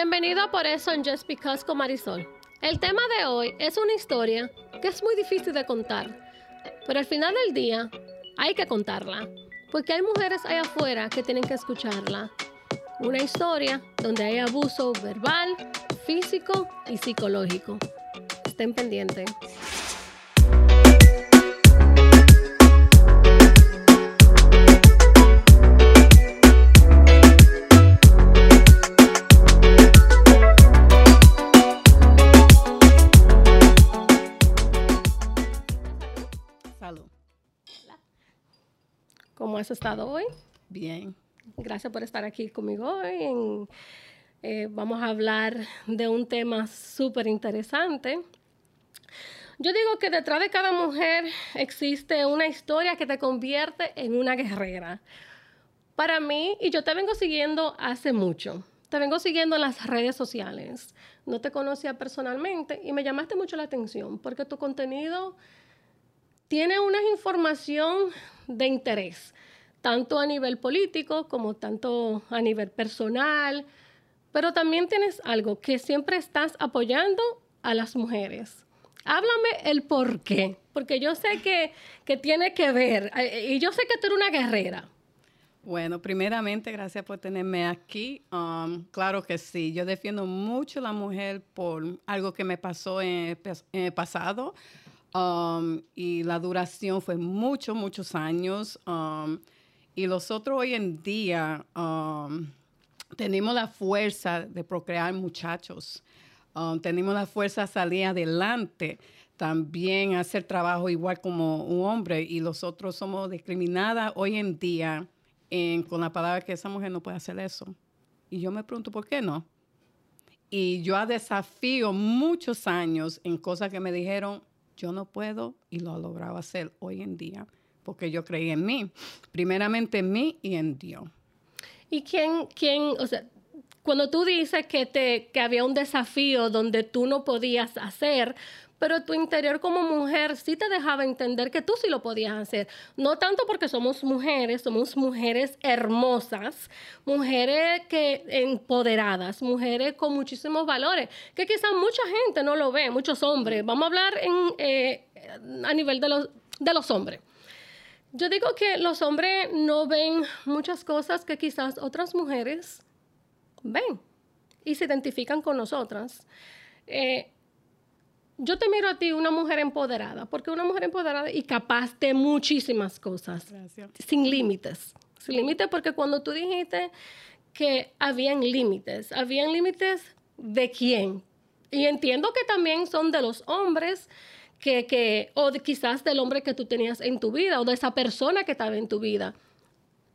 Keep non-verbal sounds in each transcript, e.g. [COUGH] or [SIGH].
Bienvenido a Por eso en Just Because con Marisol. El tema de hoy es una historia que es muy difícil de contar, pero al final del día hay que contarla, porque hay mujeres allá afuera que tienen que escucharla. Una historia donde hay abuso verbal, físico y psicológico. Estén pendientes. ¿Cómo has estado hoy? Bien. Gracias por estar aquí conmigo hoy. Eh, vamos a hablar de un tema súper interesante. Yo digo que detrás de cada mujer existe una historia que te convierte en una guerrera. Para mí, y yo te vengo siguiendo hace mucho, te vengo siguiendo en las redes sociales. No te conocía personalmente y me llamaste mucho la atención porque tu contenido tiene una información de interés, tanto a nivel político como tanto a nivel personal, pero también tienes algo que siempre estás apoyando a las mujeres. Háblame el por qué, porque yo sé que, que tiene que ver, y yo sé que tú eres una guerrera. Bueno, primeramente, gracias por tenerme aquí. Um, claro que sí, yo defiendo mucho a la mujer por algo que me pasó en el pasado. Um, y la duración fue muchos, muchos años. Um, y nosotros hoy en día um, tenemos la fuerza de procrear muchachos. tenemos la fuerza de salir adelante, también hacer trabajo igual como un hombre. Y nosotros somos discriminadas hoy en día con la palabra que esa mujer no puede hacer eso. Y yo me pregunto, ¿por qué no? Y yo desafío muchos años en cosas que me dijeron, yo no puedo y lo he logrado hacer hoy en día porque yo creí en mí, primeramente en mí y en Dios. ¿Y quién, quién, o sea, cuando tú dices que, te, que había un desafío donde tú no podías hacer, pero tu interior como mujer sí te dejaba entender que tú sí lo podías hacer. No tanto porque somos mujeres, somos mujeres hermosas, mujeres que empoderadas, mujeres con muchísimos valores, que quizás mucha gente no lo ve, muchos hombres. Vamos a hablar en, eh, a nivel de los, de los hombres. Yo digo que los hombres no ven muchas cosas que quizás otras mujeres ven y se identifican con nosotras. Eh, yo te miro a ti una mujer empoderada, porque una mujer empoderada y capaz de muchísimas cosas, sin límites. Sin límites porque cuando tú dijiste que habían límites, habían límites de quién. Y entiendo que también son de los hombres, que, que, o quizás del hombre que tú tenías en tu vida, o de esa persona que estaba en tu vida.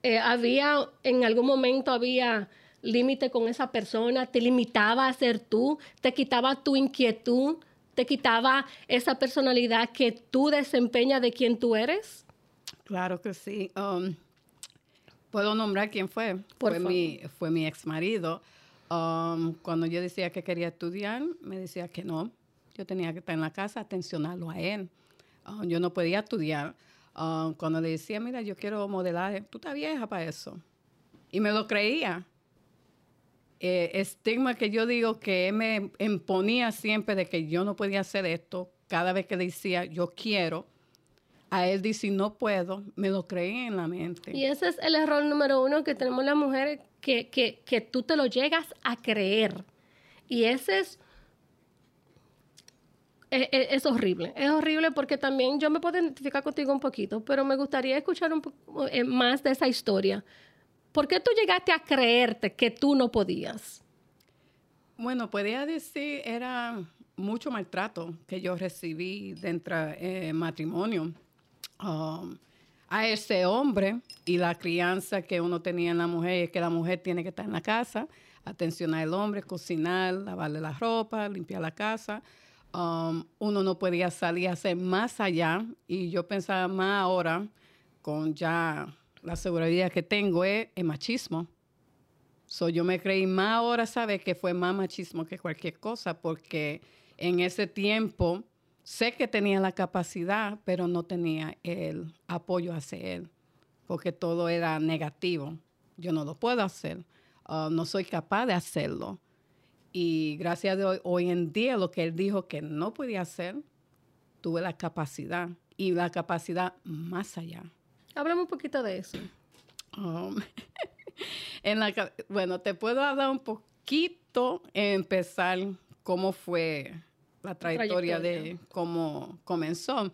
Eh, había, en algún momento había límite con esa persona, te limitaba a ser tú, te quitaba tu inquietud, te quitaba esa personalidad que tú desempeñas de quien tú eres? Claro que sí. Um, Puedo nombrar quién fue. fue, mi, fue mi ex marido. Um, cuando yo decía que quería estudiar, me decía que no. Yo tenía que estar en la casa, atencionarlo a él. Um, yo no podía estudiar. cuando le decía, mira, yo quiero modelar, tú estás vieja para eso. Y me lo creía eh, estigma que yo digo que me imponía siempre de que yo no podía hacer esto, cada vez que decía yo quiero, a él dice no puedo, me lo creí en la mente. Y ese es el error número uno que tenemos las mujeres, que, que, que tú te lo llegas a creer. Y ese es es, horrible. Es horrible porque también yo me puedo identificar contigo un poquito, pero me gustaría escuchar un poco eh, más de esa historia. ¿Por qué tú llegaste a creerte que tú no podías? Bueno, podía decir, era mucho maltrato que yo recibí dentro del eh, matrimonio. Um, a ese hombre y la crianza que uno tenía en la mujer, que la mujer tiene que estar en la casa, atencionar al hombre, cocinar, lavarle la ropa, limpiar la casa. Um, uno no podía salir a hacer más allá y yo pensaba más ahora con ya la seguridad que tengo es machismo. So, yo me creí más ahora, ¿sabes? Que fue más machismo que cualquier cosa, porque en ese tiempo sé que tenía la capacidad, pero no tenía el apoyo hacia él, porque todo era negativo. Yo no lo puedo hacer, uh, no soy capaz de hacerlo. Y gracias a Dios, hoy en día lo que él dijo que no podía hacer, tuve la capacidad y la capacidad más allá. Háblame un poquito de eso. Um, [LAUGHS] en la, bueno, te puedo hablar un poquito, empezar cómo fue la trayectoria, de cómo comenzó.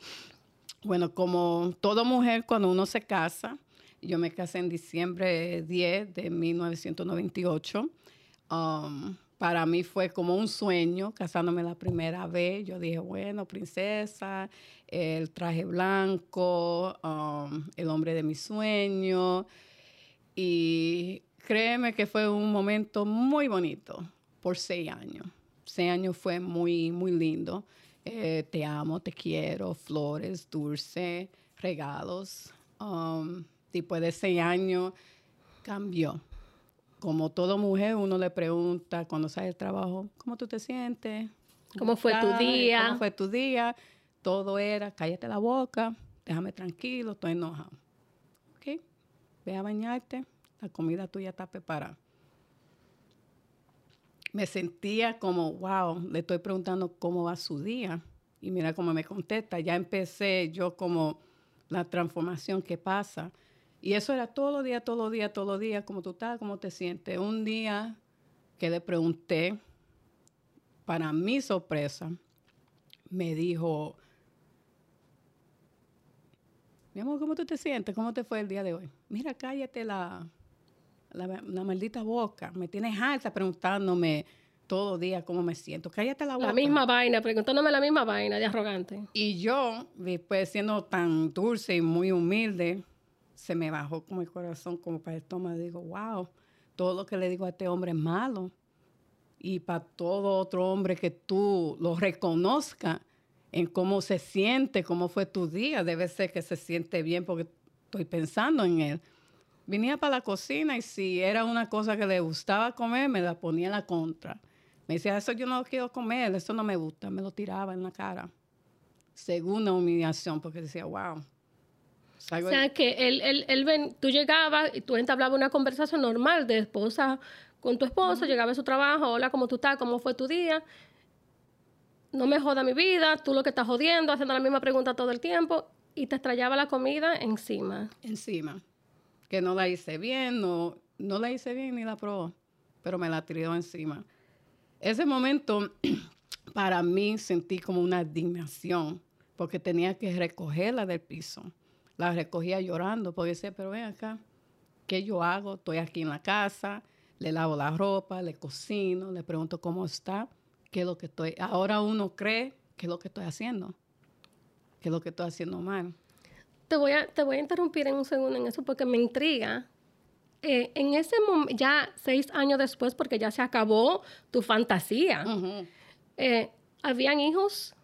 Bueno, como toda mujer, cuando uno se casa, yo me casé en diciembre 10 de 1998. Um, para mí fue como un sueño casándome la primera vez. Yo dije, bueno, princesa, el traje blanco, um, el hombre de mi sueño. Y créeme que fue un momento muy bonito por seis años. Seis años fue muy, muy lindo. Eh, te amo, te quiero, flores, dulce, regalos. Um, después de seis años cambió. Como toda mujer, uno le pregunta cuando sale del trabajo, ¿cómo tú te sientes? ¿Cómo fue tu día? ¿Cómo fue tu día? Todo era, cállate la boca, déjame tranquilo, estoy enojado. ¿Ok? Ve a bañarte, la comida tuya está preparada. Me sentía como, wow, le estoy preguntando cómo va su día. Y mira cómo me contesta. Ya empecé yo como la transformación que pasa. Y eso era todos los días, todos los días, todos los días, cómo tú estás, cómo te sientes. Un día que le pregunté, para mi sorpresa, me dijo, mi amor, ¿cómo tú te sientes? ¿Cómo te fue el día de hoy? Mira, cállate la, la, maldita boca. Me tienes alta preguntándome todos los días cómo me siento. Cállate la boca. La misma vaina, preguntándome la misma vaina de arrogante. Y yo, después siendo tan dulce y muy humilde, se me bajó como el corazón, como para el estómago. Digo, wow, todo lo que le digo a este hombre es malo. Y para todo otro hombre que tú lo reconozca en cómo se siente, cómo fue tu día, debe ser que se siente bien porque estoy pensando en él. Venía para la cocina y si era una cosa que le gustaba comer, me la ponía en la contra. Me decía, eso yo no lo quiero comer, eso no me gusta, me lo tiraba en la cara. Segunda humillación, porque decía, wow, o sea, que él, él, él ven, tú llegabas y tú entablabas una conversación normal de esposa con tu esposo, llegaba a su trabajo, hola, ¿cómo tú estás? ¿Cómo fue tu día? No me joda mi vida, tú lo que estás jodiendo, haciendo la misma pregunta todo el tiempo y te estrellaba la comida encima. Encima. Que no la hice bien, no, no la hice bien ni la probó, pero me la tiró encima. Ese momento [CLEARS THROAT] para mí sentí como una dignación porque tenía que recogerla del piso la recogía llorando, porque decía, pero ven acá, ¿qué yo hago? Estoy aquí en la casa, le lavo la ropa, le cocino, le pregunto cómo está, qué es lo que estoy. Ahora uno cree qué es lo que estoy haciendo, qué es lo que estoy haciendo mal. Te voy a, te voy a interrumpir en un segundo en eso porque me intriga. Eh, en ese momento, ya seis años después, porque ya se acabó tu fantasía, eh, ¿habían hijos?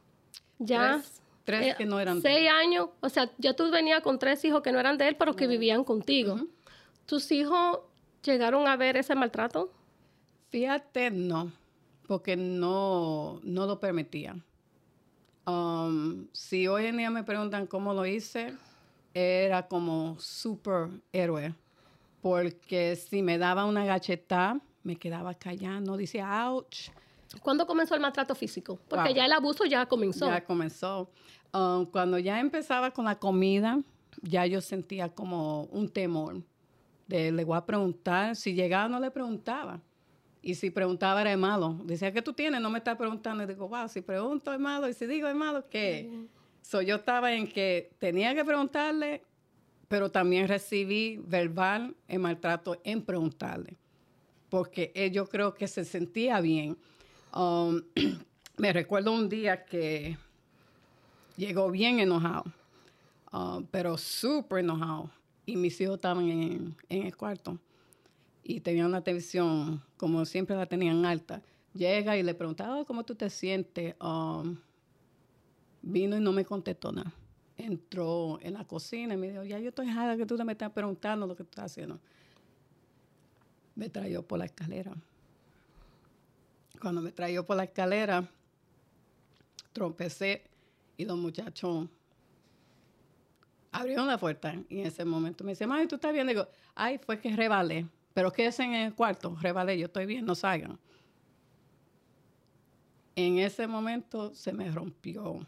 Ya. Tres eh, que no eran de él. Seis años, o sea, ya tú venías con tres hijos que no eran de él, pero que vivían contigo. ¿Tus hijos llegaron a ver ese maltrato? Fíjate, no, porque no, no lo permitía. Um, si hoy en día me preguntan cómo lo hice, era como superhéroe, porque si me daba una gacheta, me quedaba callando, decía, ouch. ¿Cuándo comenzó el maltrato físico? Porque ya el abuso ya comenzó. Ya comenzó. Um, cuando ya empezaba con la comida, ya yo sentía como un temor. De, le voy a preguntar, si llegaba no le preguntaba. Y si preguntaba era malo. Decía, ¿qué tú tienes? No me está preguntando. Y digo, wow, si pregunto es malo. Y si digo es malo, ¿qué? yo estaba en que tenía que preguntarle, pero también recibí verbal el maltrato en preguntarle. Porque él, yo creo que se sentía bien. Um, [CLEARS THROAT] me recuerdo un día que Llegó bien enojado, ah, pero súper enojado. Y mis hijos estaban en, el cuarto y tenían una televisión, como siempre la tenían alta. Llega y le preguntaba, oh, ¿cómo tú te sientes? Um, vino y no me contestó nada. Entró en la cocina y me dijo, ya yo estoy harta que tú me estás preguntando lo que tú estás haciendo. Me trayó por la escalera. Cuando me trayó por la escalera, tropecé y los muchachos abrieron la puerta y en ese momento me dice, mami, ¿tú estás bien? Digo, ay, fue que rebalé. Pero quédense en el cuarto, rebalé, yo estoy bien, no salgan. En ese momento se me rompió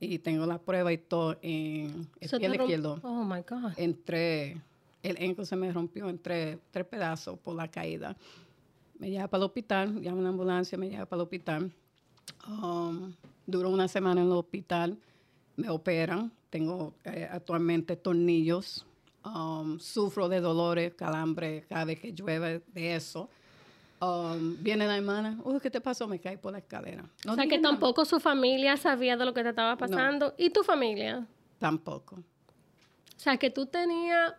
y tengo la prueba y todo en el Se pie izquierdo. Oh my God. Entre, el enco se me rompió entre tres pedazos por la caída. Me lleva para el hospital, llama una ambulancia, me lleva para el hospital. Um, duró una semana en el hospital, me operan, tengo eh, actualmente tornillos, um, sufro de dolores, calambre cada vez que llueve de eso. Um, viene la hermana, uy, ¿qué te pasó? Me caí por la escalera. No o sea que nada. tampoco su familia sabía de lo que te estaba pasando. ¿Y tu familia? Tampoco. O sea que tú tenías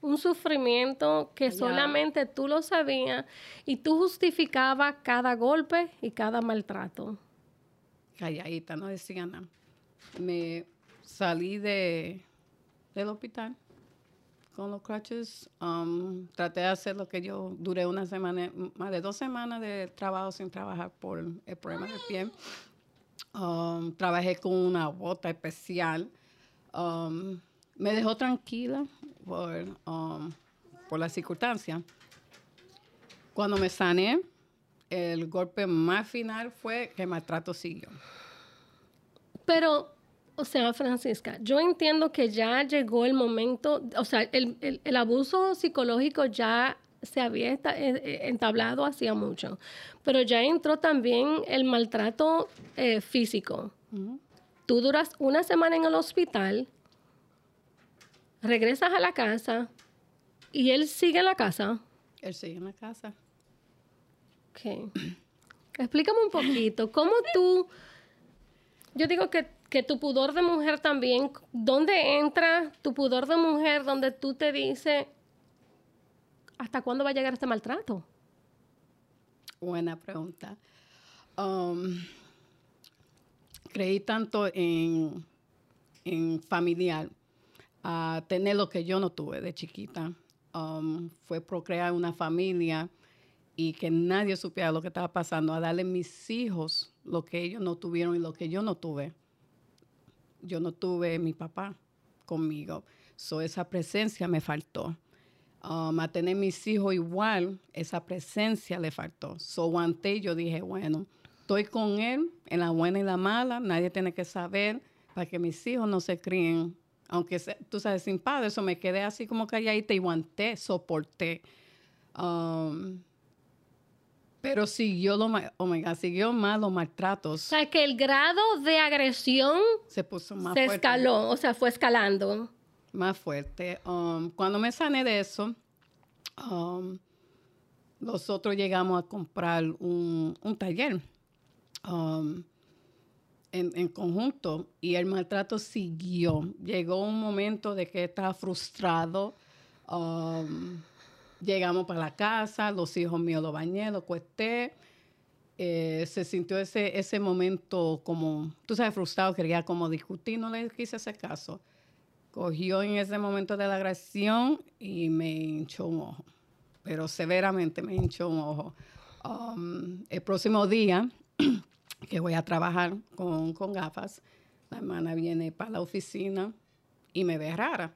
un sufrimiento que solamente tú lo sabías y tú justificabas cada golpe y cada maltrato. calladita, no decía nada. Me salí de, del hospital con los crutches. um, traté de hacer lo que yo duré una semana, más de dos semanas de trabajo sin trabajar por el problema del pie. Um, trabajé con una bota especial. Um, me dejó tranquila por, um, por la circunstancia. Cuando me sané, el golpe más final fue que el maltrato siguió. Pero, o sea, Francisca, yo entiendo que ya llegó el momento, o sea, el, el- el abuso psicológico ya se había eh, eh, entablado hacía mucho, pero ya entró también el maltrato eh, físico. Tú duras una semana en el hospital, regresas a la casa y él sigue en la casa. Él sigue en la casa. Ok. [CLEARS THROAT] Explícame un poquito, ¿cómo tú, yo digo que, que tu pudor de mujer también, ¿dónde entra tu pudor de mujer donde tú te dices, ¿hasta cuándo va a llegar este maltrato? Buena pregunta. Um, creí tanto en, en familiar, a tener lo que yo no tuve de chiquita. Um, fue procrear una familia y que nadie supiera lo que estaba pasando, a darle a mis hijos lo que ellos no tuvieron y lo que yo no tuve. Yo no tuve mi papá conmigo. So, esa presencia me faltó. Um, a tener mis hijos igual, esa presencia le faltó. So, aguanté yo dije, bueno, estoy con él en la buena y la mala, nadie tiene que saber para que mis hijos no se críen, aunque tú sabes, sin padre, eso me quedé así como calladita y aguanté, soporté. Um, pero siguió lo ma- oh my God, siguió más los O maltratos, sea, que el grado de agresión se puso más se fuerte. escaló, o sea, fue escalando. más fuerte. Um, cuando me sané de eso, um, nosotros llegamos a comprar un, un taller um, en, conjunto y el maltrato siguió. Llegó un momento de que estaba frustrado. um, llegamos para la casa, los hijos míos lo bañé, lo cuesté. Eh, se sintió ese, ese momento como, tú sabes, frustrado, quería como discutir, no le quise hacer caso cogió en ese momento de la agresión y me hinchó un ojo, pero severamente me hinchó un ojo. Um, el próximo día [CLEARS THROAT] que voy a trabajar con, con gafas, la hermana viene para la oficina y me ve rara.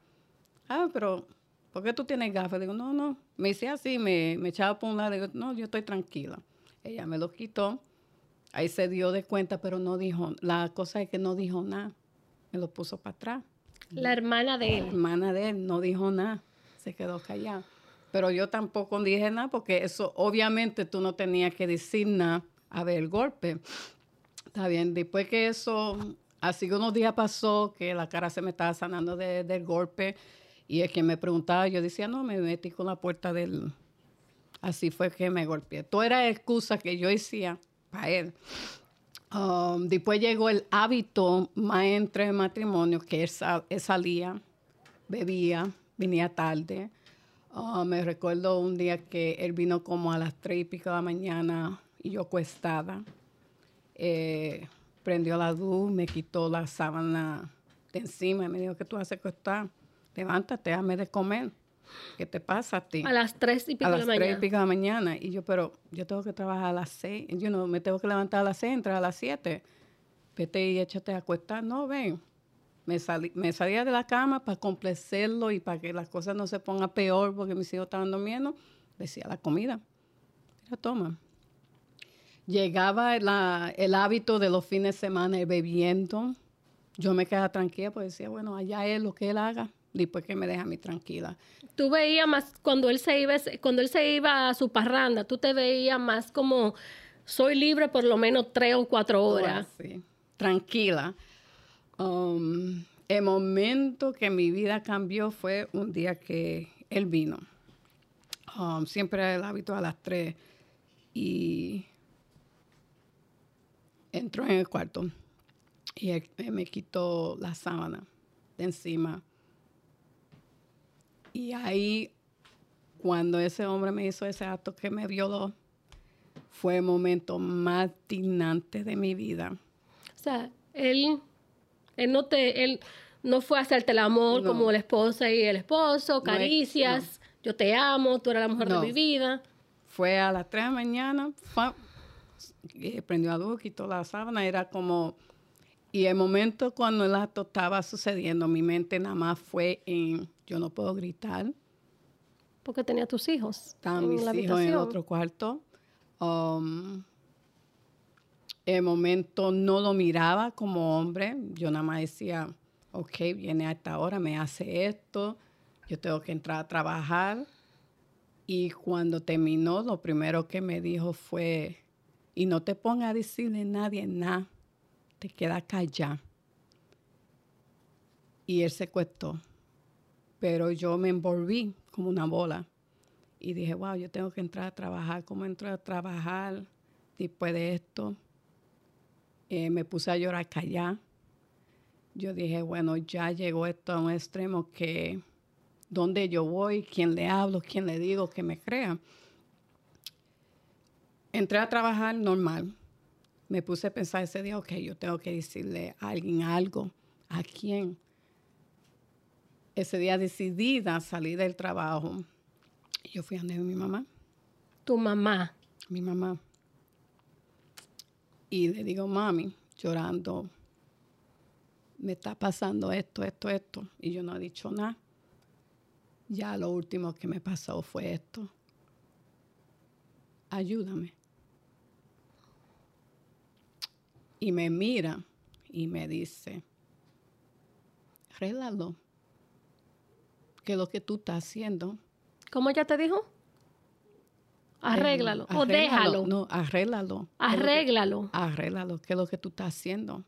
Ah, pero ¿por qué tú tienes gafas? Digo, no, no. Me dice así, me, me echaba por un lado. Digo, no, yo estoy tranquila. Ella me lo quitó. Ahí se dio de cuenta, pero no dijo. La cosa es que no dijo nada. Me lo puso para atrás. La hermana de La él. hermana de él no dijo nada, se quedó callada. Pero yo tampoco dije nada porque eso, obviamente tú no tenías que decir nada a ver el golpe. Está bien, después que eso, así que unos días pasó que la cara se me estaba sanando de- del golpe y el que me preguntaba, yo decía, no, me metí con la puerta del... Así fue que me golpeé. Todo era excusa que yo decía para él. Um, después llegó el hábito más entre el matrimonio, que él, sa- él salía, bebía, venía tarde. Ah, me recuerdo un día que él vino como a las tres y pico de la mañana y yo acostada. Eh, prendió la luz, me quitó la sábana de encima y me dijo, ¿qué tú haces acostada? Levántate, dame de comer. ¿Qué te pasa a ti? A las tres y pico a de las la tres y mañana. pico de la mañana. Y yo, pero yo tengo que trabajar a las seis. Yo no, me tengo que levantar a las seis, entrar a las siete. Vete y échate a acostar. No, ven. Me, salí, me salía de la cama para complacerlo y para que las cosas no se pongan peor porque mis hijos estaban durmiendo. Decía la comida. Mira, toma. Llegaba el hábito de los fines de semana bebiendo, yo me quedaba tranquila porque decía, bueno, allá es lo que él haga, después que me deja a mí tranquila. Tú veías más, cuando él se iba, cuando él se iba a su parranda, tú te veías más como, soy libre por lo menos tres o cuatro horas. Sí, tranquila. Um, el momento que mi vida cambió fue un día que él vino. Um, siempre era el hábito a las tres y entró en el cuarto y él, me quitó la sábana de encima. Y ahí, cuando ese hombre me hizo ese acto que me violó, fue el momento más dignante de mi vida. O sea, él, él no te, él no fue a hacerte el amor como la esposa y el esposo, caricias, yo te amo, tú eres la mujer de mi vida. Fue a las 3 de la mañana, prendió a luz, quitó la sábana, era como... Y el momento cuando el acto estaba sucediendo, mi mente nada más fue en, yo no puedo gritar. Porque tenía tus hijos. Estaban mis hijos en el otro cuarto. Um, el momento no lo miraba como hombre. Yo nada más decía, ok, viene a esta hora, me hace esto, yo tengo que entrar a trabajar. Y cuando terminó, lo primero que me dijo fue, y no te pongas a decirle a nadie nada, te queda callado. Y él se cuestó. Pero yo me envolví como una bola. Y dije, wow, yo tengo que entrar a trabajar. ¿Cómo entro a trabajar después de esto? Eh, me puse a llorar callada. Yo dije, bueno, ya llegó esto a un extremo que dónde yo voy, quién le hablo, quién le digo que me crea. Entré a trabajar normal. Me puse a pensar ese día, ok, yo tengo que decirle a alguien algo. ¿A quién? Ese día decidida salir del trabajo. Yo fui a donde mi mamá. ¿Tu mamá? Mi mamá. Y le digo, mami, llorando, me está pasando esto, esto, esto. Y yo no he dicho nada. Ya lo último que me pasó fue esto. Ayúdame. Y me mira y me dice, arréglalo. Que lo que tú estás haciendo. ¿Cómo ella te dijo? Arréglalo, o déjalo. No, arréglalo. Arréglalo. arréglalo, que es lo que tú estás haciendo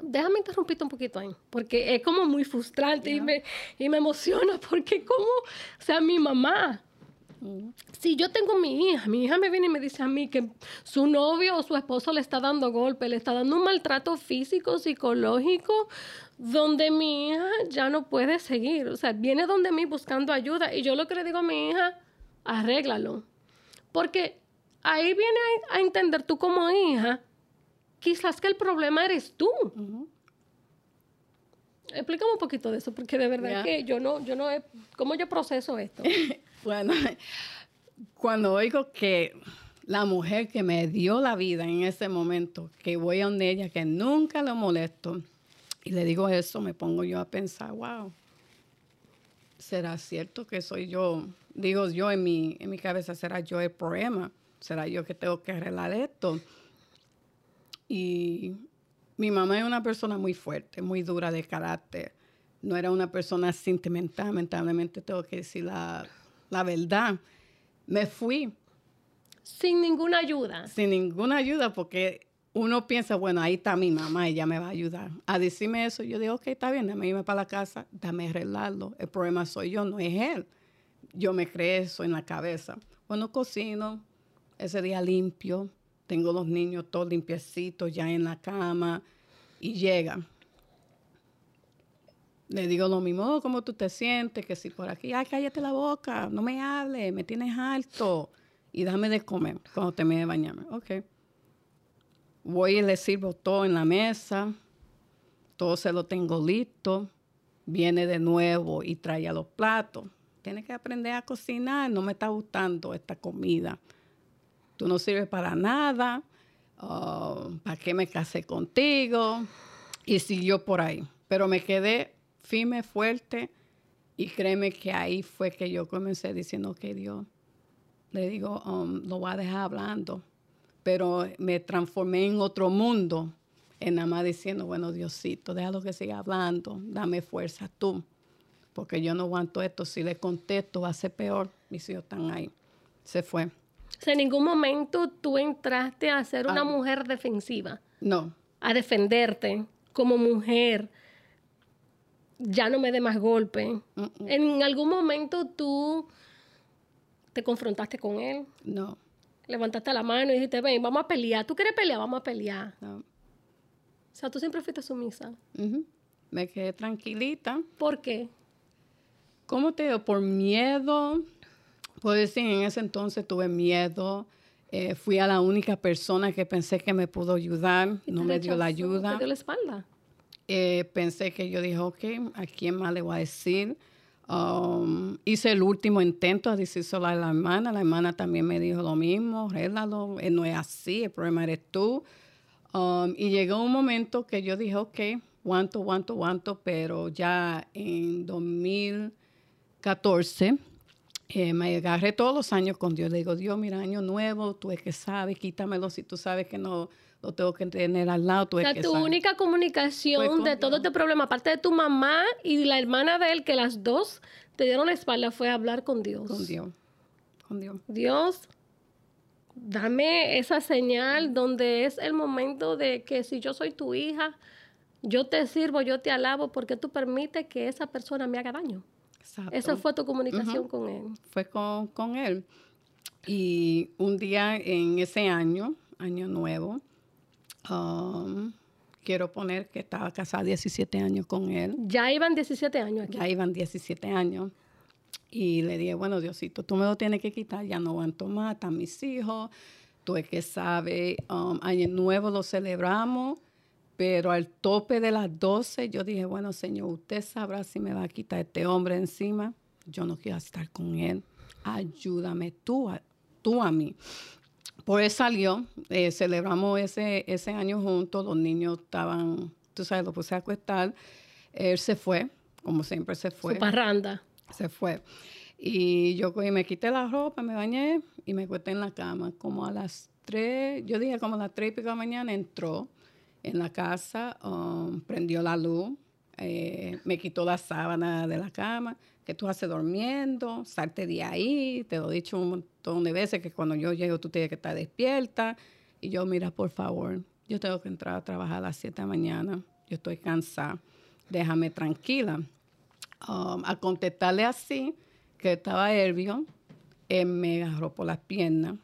déjame interrumpirte un poquito ahí, porque es como muy frustrante y, me, y me emociona, porque como, o sea, mi mamá. Si yo tengo mi hija, mi hija me viene y me dice a mí que su novio o su esposo le está dando golpe, le está dando un maltrato físico, psicológico, donde mi hija ya no puede seguir, o sea, viene donde mí buscando ayuda. Y yo lo que le digo a mi hija, arréglalo, porque ahí viene a entender tú como hija quizás que el problema eres tú. Explícame un poquito de eso, porque de verdad que yo no, yo no he, ¿cómo yo proceso esto? [LAUGHS] bueno, [LAUGHS] cuando oigo que la mujer que me dio la vida en ese momento, que voy a donde ella, que nunca lo molesto, y le digo eso, me pongo yo a pensar, wow, ¿será cierto que soy yo? Digo yo en mi, en mi cabeza, ¿será yo el problema? ¿Será yo que tengo que arreglar esto? Y mi mamá es una persona muy fuerte, muy dura de carácter. No era una persona sentimental, lamentablemente tengo que decir la, la verdad. Me fui. Sin ninguna ayuda. Sin ninguna ayuda, porque uno piensa, bueno, ahí está mi mamá, ella me va a ayudar. A decirme eso, yo digo, ok, está bien, dame irme para la casa, dame arreglarlo. El problema soy yo, no es él. Yo me creé eso en la cabeza. Bueno, cocino, ese día limpio, tengo los niños todos limpiecitos ya en la cama y llega. Le digo lo mismo, oh, ¿cómo tú te sientes? Que si por aquí, ay, cállate la boca, no me hables, me tienes alto y dame de comer cuando termine de bañarme. Ok. Voy y le sirvo todo en la mesa, todo se lo tengo listo. Viene de nuevo y trae a los platos. Tienes que aprender a cocinar, no me está gustando esta comida tú no sirves para nada, oh, ¿para qué me casé contigo? Y siguió por ahí. Pero me quedé firme, fuerte, y créeme que ahí fue que yo comencé diciendo que Dios, le digo, um, lo voy a dejar hablando. Pero me transformé en otro mundo, en nada más diciendo, bueno, Diosito, déjalo que siga hablando, dame fuerza tú, porque yo no aguanto esto. Si le contesto, va a ser peor. Mis hijos están ahí. Se fue. O sea, en ningún momento tú entraste a ser una Ah. mujer defensiva, No, a defenderte como mujer. Ya no me dé más golpe. En algún momento tú te confrontaste con él, no, levantaste la mano y dijiste, ven, vamos a pelear. ¿Tú quieres pelear? Vamos a pelear. no. O sea, tú siempre fuiste sumisa. Me quedé tranquilita. ¿Por qué? ¿Cómo te digo? Por miedo. Puedo decir, en ese entonces tuve miedo. Eh, fui a la única persona que pensé que me pudo ayudar. No me dio la ayuda. Te dio la espalda. Eh, pensé que yo dije, ok, ¿a quién más le voy a decir? Um, hice el último intento a decírselo a la hermana. La hermana también me dijo lo mismo, arréglalo, eh, no es así, el problema eres tú. Um, y llegó un momento que yo dije, ok, aguanto, aguanto, aguanto, pero ya en 2014 eh, me agarré todos los años con Dios. Le digo, Dios, mira, año nuevo, tú es que sabes, quítamelo si tú sabes que no lo tengo que tener al lado, tú O sea, que tu única comunicación de todo este problema, aparte de tu mamá y la hermana de él, que las dos te dieron la espalda, fue hablar con Dios. Con Dios. Con Dios. Dios, dame esa señal donde es el momento de que si yo soy tu hija, yo te sirvo, yo te alabo, porque tú permites que esa persona me haga daño. Exacto. Esa fue tu comunicación con él. Fue con, con él. Y un día en ese año, año nuevo, um, quiero poner que estaba casada 17 años con él. Ya iban 17 años aquí. Ya iban 17 años. Y le dije, bueno, Diosito, tú me lo tienes que quitar, ya no aguanto más, están mis hijos, tú es que sabes, um, año nuevo lo celebramos, pero al tope de las 12 yo dije, bueno, Señor, usted sabrá si me va a quitar este hombre encima, yo no quiero estar con él, ayúdame tú a, tú a mí. Por eso salió, eh, celebramos ese, ese año juntos, los niños estaban, tú sabes, lo puse a acostar, él se fue, como siempre se fue Su parranda. se fue. Y yo cogí, me quité la ropa, me bañé y me acosté en la cama. Como a las tres, yo dije como a las tres y pico de la mañana, entró en la casa, um, prendió la luz, eh, me quitó la sábana de la cama. ¿Qué tú haces durmiendo? Salte de ahí. Te lo he dicho un montón de veces que cuando yo llego tú tienes que estar despierta. Y yo, mira, por favor, yo tengo que entrar a trabajar a las 7 de la mañana. Yo estoy cansada. Déjame tranquila um, a contestarle así, que estaba herbio, él me agarró por las piernas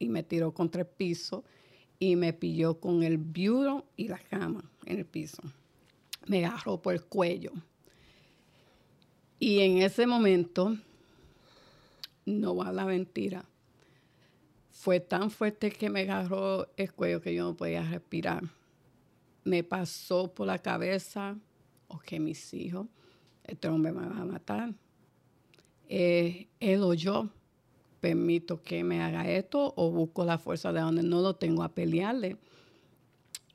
y me tiró contra el piso y me pilló con el bureau y la cama en el piso. Me agarró por el cuello. Y en ese momento, no va la mentira, fue tan fuerte que me agarró el cuello que yo no podía respirar. Me pasó por la cabeza, o que mis hijos, este hombre me va a matar. Eh, él o yo, permito que me haga esto o busco la fuerza de donde no lo tengo a pelearle.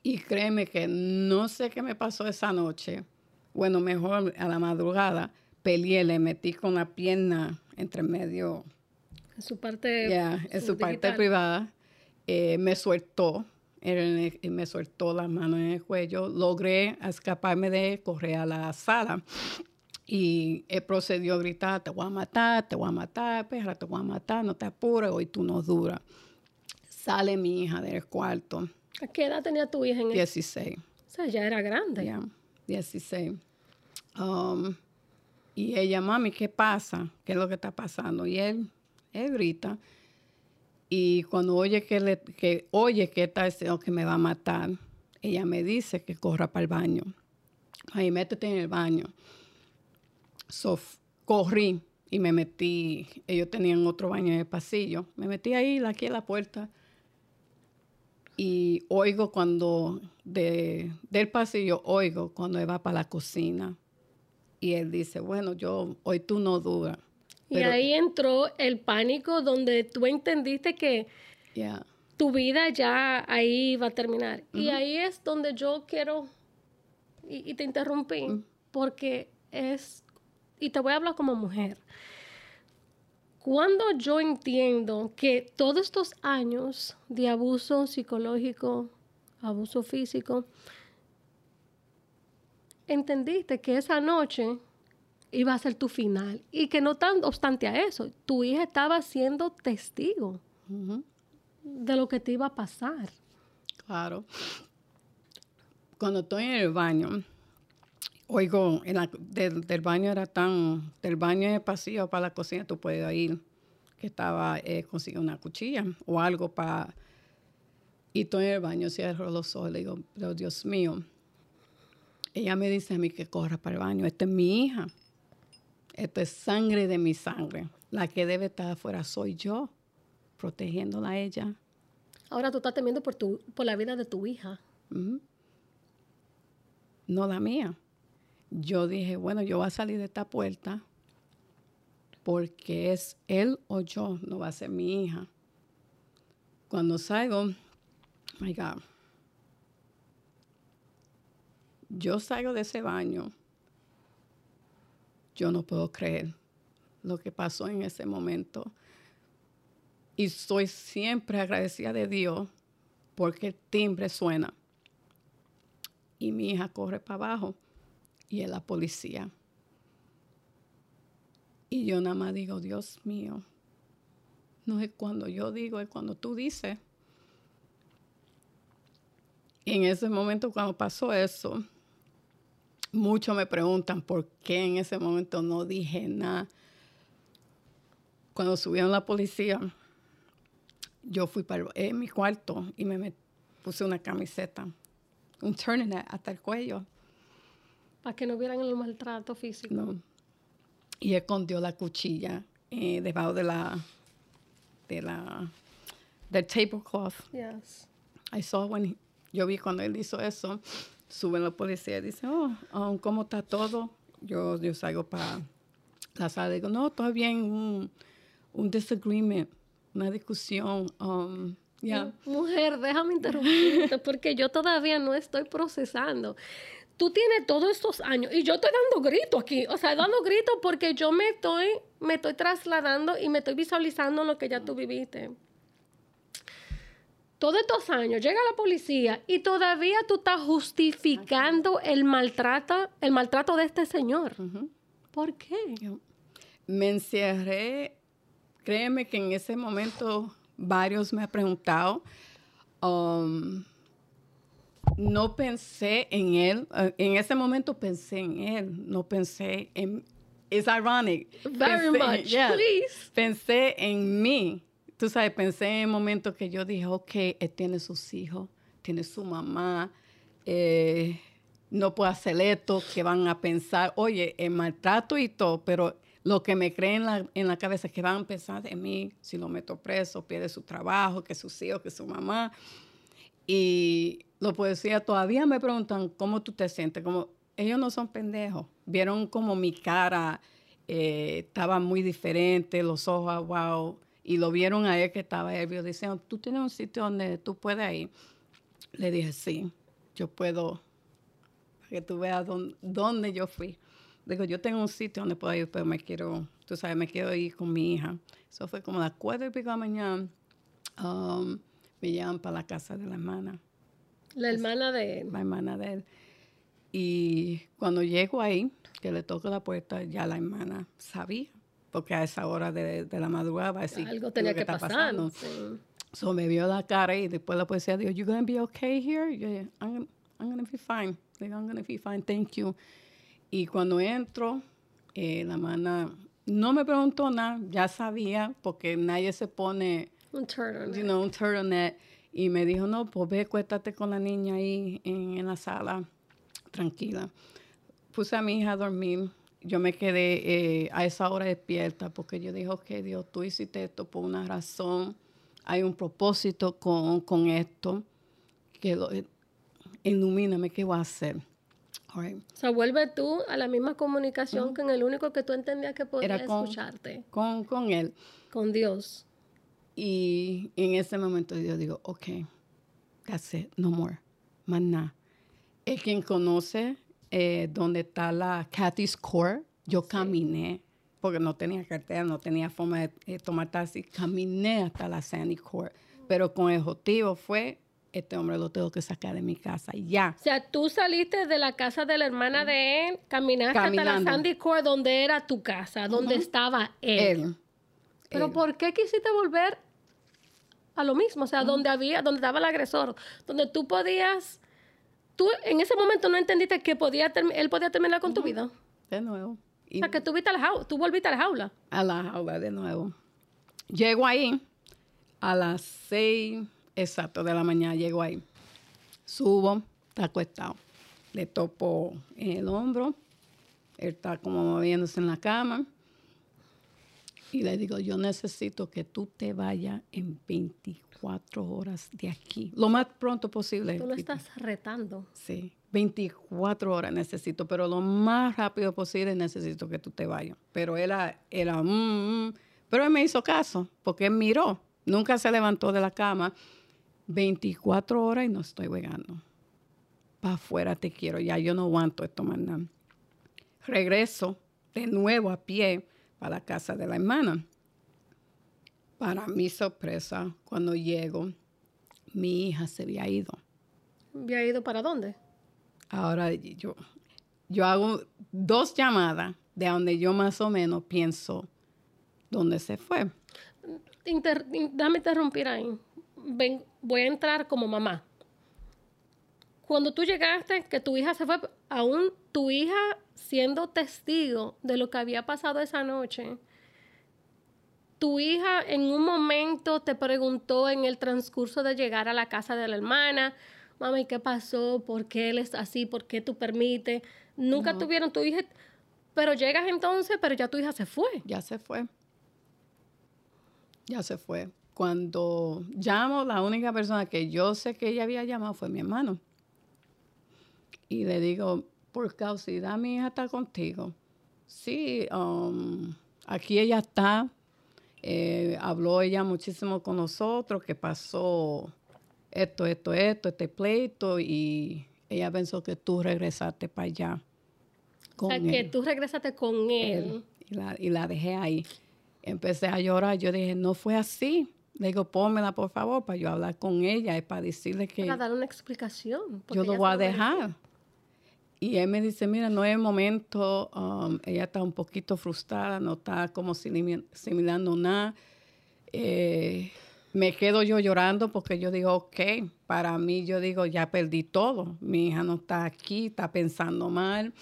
Y créeme que no sé qué me pasó esa noche. Bueno, mejor a la madrugada peleé, le metí con la pierna entre medio En su parte. ya, en su parte privada, eh, me sueltó, él me sueltó las manos en el cuello, logré escaparme de él, correr a la sala y él procedió a gritar, te voy a matar, te voy a matar, perra, te voy a matar, no te apures, hoy tú no duras. Sale mi hija del cuarto, ¿A qué edad tenía tu hija en el... 16. O sea, ya era grande. Ya, 16. Um, y ella, mami, ¿qué pasa? ¿Qué es lo que está pasando? Y él, él grita. Y cuando oye que, le, que oye que está diciendo que me va a matar, ella me dice que corra para el baño. Ahí, métete en el baño. So, corrí y me metí. Ellos tenían otro baño en el pasillo. Me metí ahí, aquí en la puerta y oigo cuando de, del pasillo, oigo cuando él va para la cocina. Y él dice, bueno, yo, hoy tú no duras. Y Pero- ahí entró el pánico donde tú entendiste que tu vida ya ahí va a terminar. Y ahí es donde yo quiero, y, y te interrumpí, porque es, y te voy a hablar como mujer. Cuando yo entiendo que todos estos años de abuso psicológico, abuso físico, entendiste que esa noche iba a ser tu final y que no tan obstante a eso, tu hija estaba siendo testigo de lo que te iba a pasar. Claro. Cuando estoy en el baño, oigo, del, baño era tan, del baño de pasillo para la cocina tú puedes ir, que estaba eh, consiguiendo una cuchilla o algo para... Y estoy en el baño, cierro los ojos, le digo, pero Dios mío, ella me dice a mí que corra para el baño, esta es mi hija, esto es sangre de mi sangre, la que debe estar afuera soy yo, protegiéndola a ella. Ahora tú estás temiendo por, tu, por la vida de tu hija. No la mía yo dije, bueno, yo voy a salir de esta puerta porque es él o yo, no va a ser mi hija. Cuando salgo, my God, yo salgo de ese baño, yo no puedo creer lo que pasó en ese momento. Y soy siempre agradecida de Dios porque el timbre suena. Y mi hija corre para abajo y es la policía. Y yo nada más digo, Dios mío, no es cuando yo digo, es cuando tú dices. Y en ese momento cuando pasó eso, muchos me preguntan por qué en ese momento no dije nada. Cuando subieron la policía, yo fui para mi cuarto y me, puse una camiseta, un turtleneck hasta el cuello para que no vieran el maltrato físico. No. Y escondió la cuchilla eh, debajo de la, de la, del tablecloth. Yes. I saw when yo vi cuando él hizo eso, suben la policía y dicen, oh, ¿cómo está todo? Yo, yo salgo para la sala y digo, no, todavía hay un, un disagreement, una discusión. Um, Mujer, déjame interrumpirte [LAUGHS] porque yo todavía no estoy procesando tú tienes todos estos años y yo estoy dando grito aquí, o sea, dando grito porque yo me estoy, me estoy trasladando y me estoy visualizando lo que ya tú viviste. Todos estos años llega la policía y todavía tú estás justificando el maltrato, el maltrato de este señor. ¿Por qué? me encerré, créeme que en ese momento varios me han preguntado, um, no pensé en él. Eh, en ese momento pensé en él, no pensé en... Es ironic. Very much, please. Pensé en mí. Tú sabes, pensé en el momento que yo dije, ok, él tiene sus hijos, tiene su mamá, eh, no puedo hacer esto, que van a pensar, oye, el maltrato y todo, pero lo que me creen en la, en la cabeza es que van a pensar de mí, si lo meto preso, pierde su trabajo, que sus hijos, que su mamá. Y los policías todavía me preguntan cómo tú te sientes, como ellos no son pendejos, vieron como mi cara eh, estaba muy diferente, los ojos, wow, y lo vieron a él que estaba ebrio, diciendo, tú tienes un sitio donde tú puedes ir. Le dije, sí, yo puedo, para que tú veas dónde, yo fui. Digo, yo tengo un sitio donde puedo ir, pero me quiero, tú sabes, me quiero ir con mi hija. Eso fue como a las cuatro y pico de la mañana. Um, me llevan para la casa de la hermana. La hermana de él. La hermana de él. Y cuando llego ahí, que le toco la puerta, ya la hermana sabía, porque a esa hora de, la madrugada algo tenía que, pasar. Pasando. So me vio la cara y después la policía dijo, "You gonna be okay here?" Yeah, I'm, I'm gonna be fine. I'm gonna be fine. Thank you. Y cuando entro, eh, la hermana no me preguntó nada, ya sabía, porque nadie se pone un turtleneck. You know, un turtleneck y me dijo, no, pues ve, cuéntate con la niña ahí en, la sala, tranquila. Puse a mi hija a dormir. Yo me quedé eh, a esa hora despierta porque yo dije, ok, Dios, tú hiciste esto por una razón. Hay un propósito con, con esto. Que lo, eh, ilumíname, ¿qué voy a hacer? O sea, vuelve tú a la misma comunicación con el único que tú entendías que podía escucharte. Con, con él. Con Dios. Y en ese momento yo digo, ok, that's it, no more, más nada. Es quien conoce eh, donde está la Kathy's Court, yo caminé porque no tenía cartera, no tenía forma de, de tomar taxi. Caminé hasta la Sandy Court, pero con el objetivo fue, este hombre lo tengo que sacar de mi casa, ya. O sea, tú saliste de la casa de la hermana de él, caminaste hasta la. Sandy Court, donde era tu casa, donde estaba él. Él. Pero él. ¿por qué quisiste volver a lo mismo? O sea, donde había, donde estaba el agresor, donde tú podías, tú en ese momento no entendiste que podía él podía terminar con tu vida. O De nuevo. Y sea, que tú, viste a la jaula, tú volviste a la jaula. a la jaula de nuevo. Llego ahí a las seis exacto de la mañana, llego ahí. Subo, está acostado. Le topo en el hombro. Él está como moviéndose en la cama. Y le digo, yo necesito que tú te vayas en 24 horas de aquí. Lo más pronto posible. Tú lo estás retando. Sí, 24 horas necesito, pero lo más rápido posible necesito que tú te vayas. Pero él era, era mm, mm. pero él me hizo caso, porque él miró, nunca se levantó de la cama. 24 horas y no estoy vegando. Para afuera te quiero, ya yo no aguanto esto más nada. Regreso de nuevo a pie para la casa de la hermana. Para mi sorpresa, cuando llego, mi hija se había ido. ¿Había ido para dónde? Ahora yo, yo hago dos llamadas de donde yo más o menos pienso dónde se fue. Inter- in- déjame interrumpir ahí. Ven, voy a entrar como mamá. Cuando tú llegaste, que tu hija se fue, aún tu hija siendo testigo de lo que había pasado esa noche, tu hija en un momento te preguntó en el transcurso de llegar a la casa de la hermana, mami, ¿qué pasó? ¿Por qué él es así? ¿Por qué tú permites? Nunca tuvieron tu hija, pero llegas entonces, pero ya tu hija se fue. Ya se fue. Ya se fue. Cuando llamo, la única persona que yo sé que ella había llamado fue mi hermano. Y le digo, por causidad mi hija está contigo. Sí, um, aquí ella está. Eh, habló ella muchísimo con nosotros, que pasó esto, esto, esto, este pleito, y ella pensó que tú regresaste para allá. O sea, con que tú regresaste con él. él, y, la, y la dejé ahí. Empecé a llorar. Yo dije, no fue así. Le digo, pónmela, por favor, para yo hablar con ella y para decirle que Para dar una explicación. yo lo voy a dejar. Y él me dice, mira, no es momento. um, ella está un poquito frustrada, no está como asimil- asimilando nada. Eh, me quedo yo llorando porque yo digo, ok, para mí yo digo, ya perdí todo. Mi hija no está aquí, está pensando mal.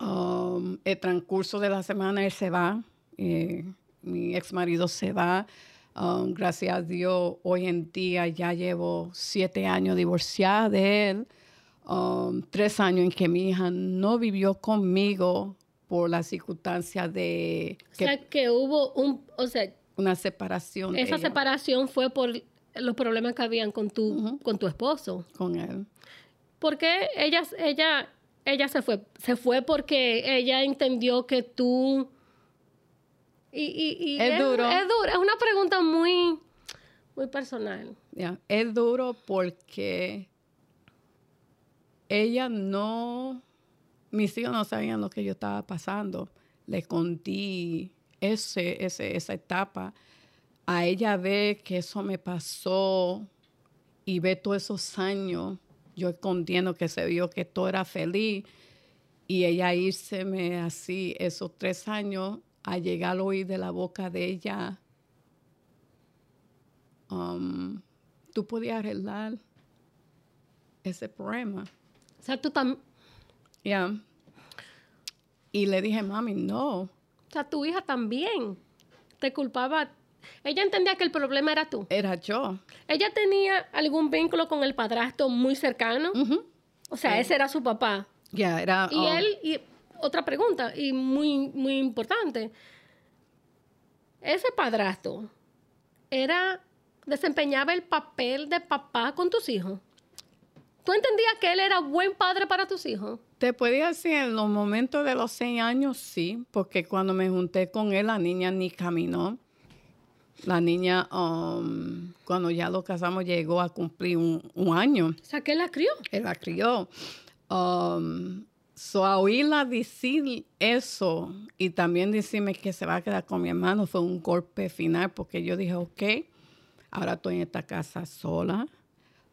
Um, el transcurso de la semana él se va, eh, mi ex marido se va. Um, gracias a Dios, hoy en día ya llevo siete años divorciada de él. Um, tres años en que mi hija no vivió conmigo por la circunstancia de O que sea, que hubo un... O sea, una separación esa ella separación fue por los problemas que habían con tu, con tu esposo. con él. ¿Por qué ella, ella, ella se fue? Se fue porque ella entendió que tú... Y, y, y Es duro. Es duro. Es una pregunta muy, muy personal. Es duro porque ella no, mis hijos no sabían lo que yo estaba pasando. Le conté ese, ese, esa etapa. A ella ver que eso me pasó y ver todos esos años, yo escondiendo que se vio que todo era feliz. Y ella írseme así esos tres años a llegar al oír de la boca de ella um, tú podías arreglar ese problema. O sea, tú también... Ya. Y le dije, mami, no. O sea, tu hija también te culpaba. Ella entendía que el problema era tú. Era yo. Ella tenía algún vínculo con el padrastro muy cercano. O sea, ese era su papá. Ya, era. Y oh, él, y otra pregunta, y muy, muy importante. Ese padrastro era, desempeñaba el papel de papá con tus hijos. ¿Tú entendías que él era buen padre para tus hijos? Te podía decir, en los momentos de los seis años, sí, porque cuando me junté con él, la niña ni caminó. La niña, um, cuando ya lo casamos, llegó a cumplir un, un año. O sea, que él la crió. Él la crió. Um, So, a oírla decir eso y también decirme que se va a quedar con mi hermano fue un golpe final porque yo dije, ok, ahora estoy en esta casa sola,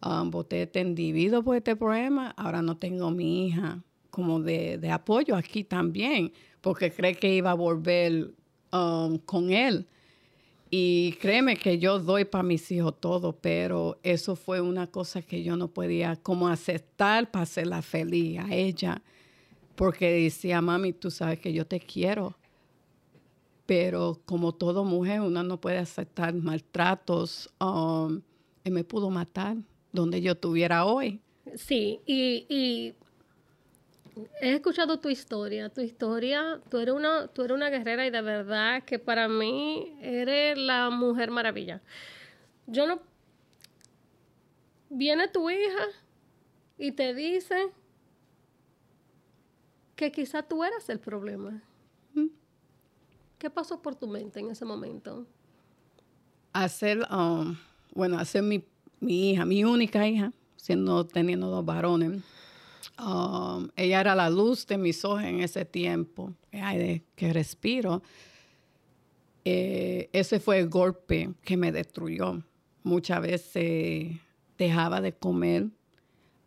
um, voté este individuo por este problema, ahora no tengo mi hija como de, apoyo aquí también, porque cree que iba a volver um, con él. Y créeme que yo doy para mis hijos todo, pero eso fue una cosa que yo no podía como aceptar para hacerla feliz a ella porque decía, mami, tú sabes que yo te quiero, pero como toda mujer, una no puede aceptar maltratos. Um, y me pudo matar donde yo estuviera hoy. Sí, y, he escuchado tu historia. Tu historia, tú eres, una, tú eres una guerrera y de verdad que para mí eres la mujer maravilla. Yo no... Viene tu hija y te dice, que quizá tú eras el problema. ¿Qué pasó por tu mente en ese momento? Hacer, um, bueno, hacer mi, hija, mi única hija, siendo teniendo dos varones. Um, ella era la luz de mis ojos en ese tiempo, de que respiro. Eh, ese fue el golpe que me destruyó. Muchas veces dejaba de comer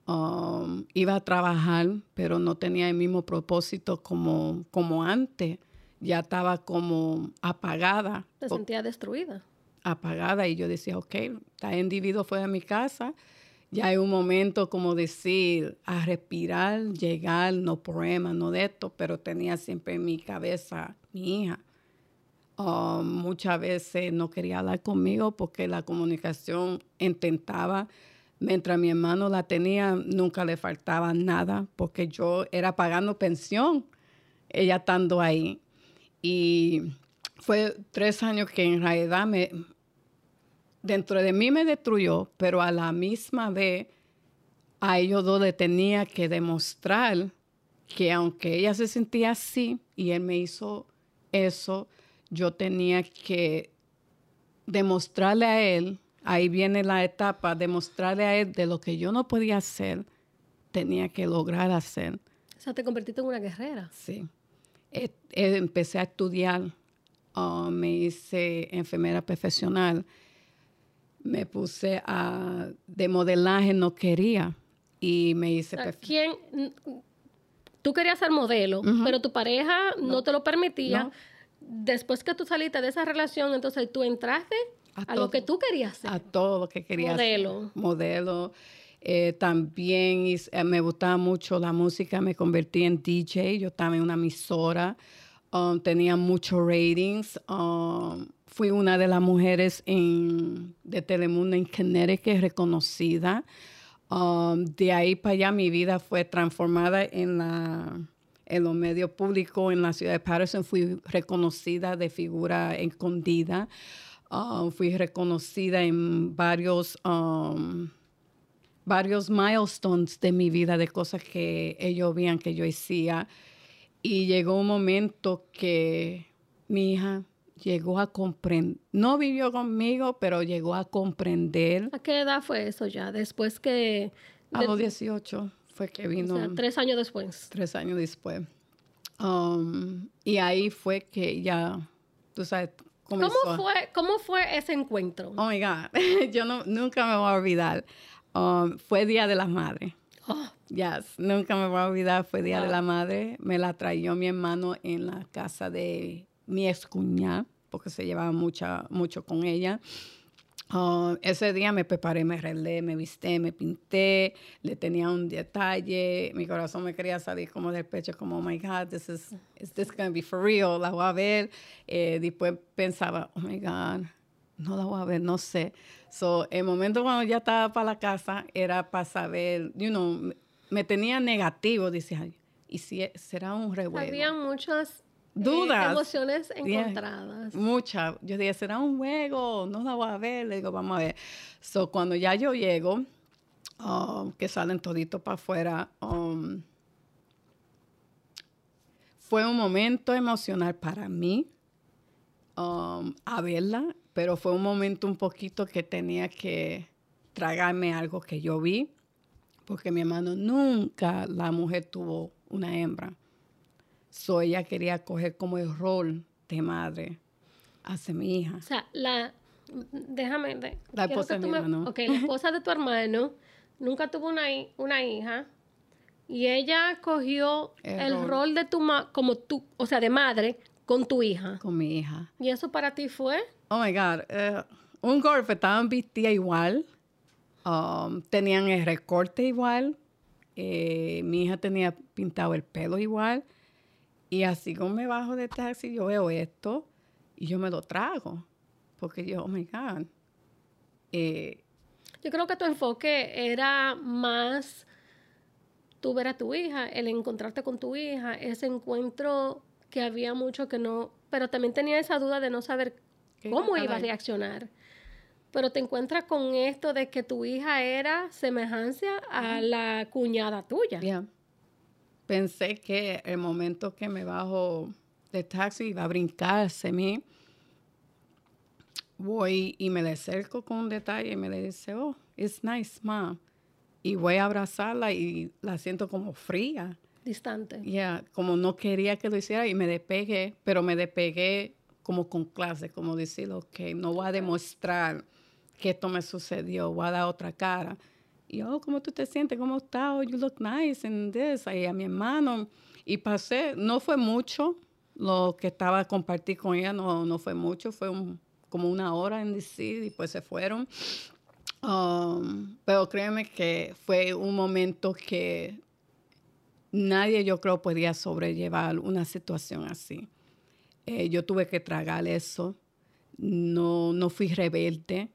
Um, iba a trabajar, pero no tenía el mismo propósito como, como antes. Ya estaba como apagada. Te sentía destruida. Apagada y yo decía, ok, este individuo fue de mi casa. Ya hay un momento como decir, a respirar, llegar, no problema, no de esto, pero tenía siempre en mi cabeza mi hija. Um, muchas veces no quería hablar conmigo porque la comunicación intentaba Mientras mi hermano la tenía, nunca le faltaba nada porque yo era pagando pensión, ella estando ahí. Y fue tres años que en realidad me, dentro de mí me destruyó, pero a la misma vez a ellos dos le tenía que demostrar que aunque ella se sentía así y él me hizo eso, yo tenía que demostrarle a él ahí viene la etapa de mostrarle a él de lo que yo no podía hacer, tenía que lograr hacer. O sea, te convertiste en una guerrera. Sí. E, e, empecé a estudiar, uh, me hice enfermera profesional, me puse a, de modelaje, no quería, y me hice... ¿Quién? Tú querías ser modelo, pero tu pareja no, te lo permitía. Después que tú saliste de esa relación, entonces tú entraste a, lo que tú querías hacer. A todo lo que quería Modelo. Modelo. Eh, también eh, me gustaba mucho la música, me convertí en DJ, yo estaba en una emisora, um, tenía muchos ratings. Um, fui una de las mujeres en, de Telemundo en Connecticut reconocida. Um, de ahí para allá mi vida fue transformada en, la, en los medios públicos en la ciudad de Patterson. Fui reconocida de figura escondida. Ah, fui reconocida en varios, um, varios milestones de mi vida, de cosas que ellos veían que yo hacía. Y llegó un momento que mi hija llegó a comprender, no vivió conmigo, pero llegó a comprender. ¿A qué edad fue eso ya? Después que... A los 18 fue que vino. O sea, tres años después. Tres años después. Um, y ahí fue que ya, tú sabes, ¿Cómo fue, ¿Cómo fue ese encuentro? Oh my God, [LAUGHS] yo no, nunca me voy a olvidar. Um, fue Día de la Madre. Oh. [LAUGHS] Yes, nunca me voy a olvidar, fue Día de la Madre. Me la trayó mi hermano en la casa de mi ex porque se llevaba mucha, mucho con ella. Ah, ese día me preparé, me arreglé, me visté, me pinté, le tenía un detalle, mi corazón me quería salir como del pecho, como, oh my God, this is, is this going to be for real? La voy a ver. Eh, después pensaba, oh my God, no la voy a ver, no sé. So, el momento cuando ya estaba para la casa era para saber, you know, me tenía negativo, decía, ¿y si será un revuelo? Había muchas eh, dudas. emociones encontradas. muchas. Yo dije, ¿será un juego? No la voy a ver. Le digo, vamos a ver. So, cuando ya yo llego, um, que salen toditos para afuera, um, fue un momento emocional para mí um, a verla, pero fue un momento un poquito que tenía que tragarme algo que yo vi, porque mi hermano nunca la mujer tuvo una hembra. So ella quería coger como el rol de madre hacia mi hija. O sea, la, déjame, de- La esposa de mi me- hermano. Ok, la esposa de tu hermano nunca tuvo una, una hija y ella cogió El el, rol. rol de tu ma como tú, o sea, de madre con tu hija. Con mi hija. ¿Y eso para ti fue? Oh my God. eh, un golpe, estaban vestidas igual. um, tenían el recorte igual. eh, mi hija tenía pintado el pelo igual. Y así como me bajo de taxi, yo veo esto y yo me lo trago. Porque yo, oh my God. Eh, Yo creo que tu enfoque era más tú ver a tu hija, el encontrarte con tu hija, ese encuentro que había mucho que no, pero también tenía esa duda de no saber ¿Qué cómo iba a reaccionar. Pero te encuentras con esto de que tu hija era semejanza a la cuñada tuya. Yeah. Pensé que el momento que me bajo del taxi iba a brincarse mí. Voy y me le acerco con un detalle y me le dice, oh, it's nice, mom. Y voy a abrazarla y la siento como fría. Distante. Ya, como no quería que lo hiciera y me despegué, pero me despegué como con clase, como decir, ok, no voy a demostrar que esto me sucedió, voy a dar otra cara. Y, oh, ¿cómo tú te sientes? ¿Cómo estás? Oh, you look nice and this. Y a mi hermano. Y pasé, no fue mucho lo que estaba a compartir con ella, no, no fue mucho, fue un- como una hora en decir y pues se fueron. Um, pero créeme que fue un momento que nadie yo creo podía sobrellevar una situación así. Eh, yo tuve que tragar eso. No, no fui rebelde,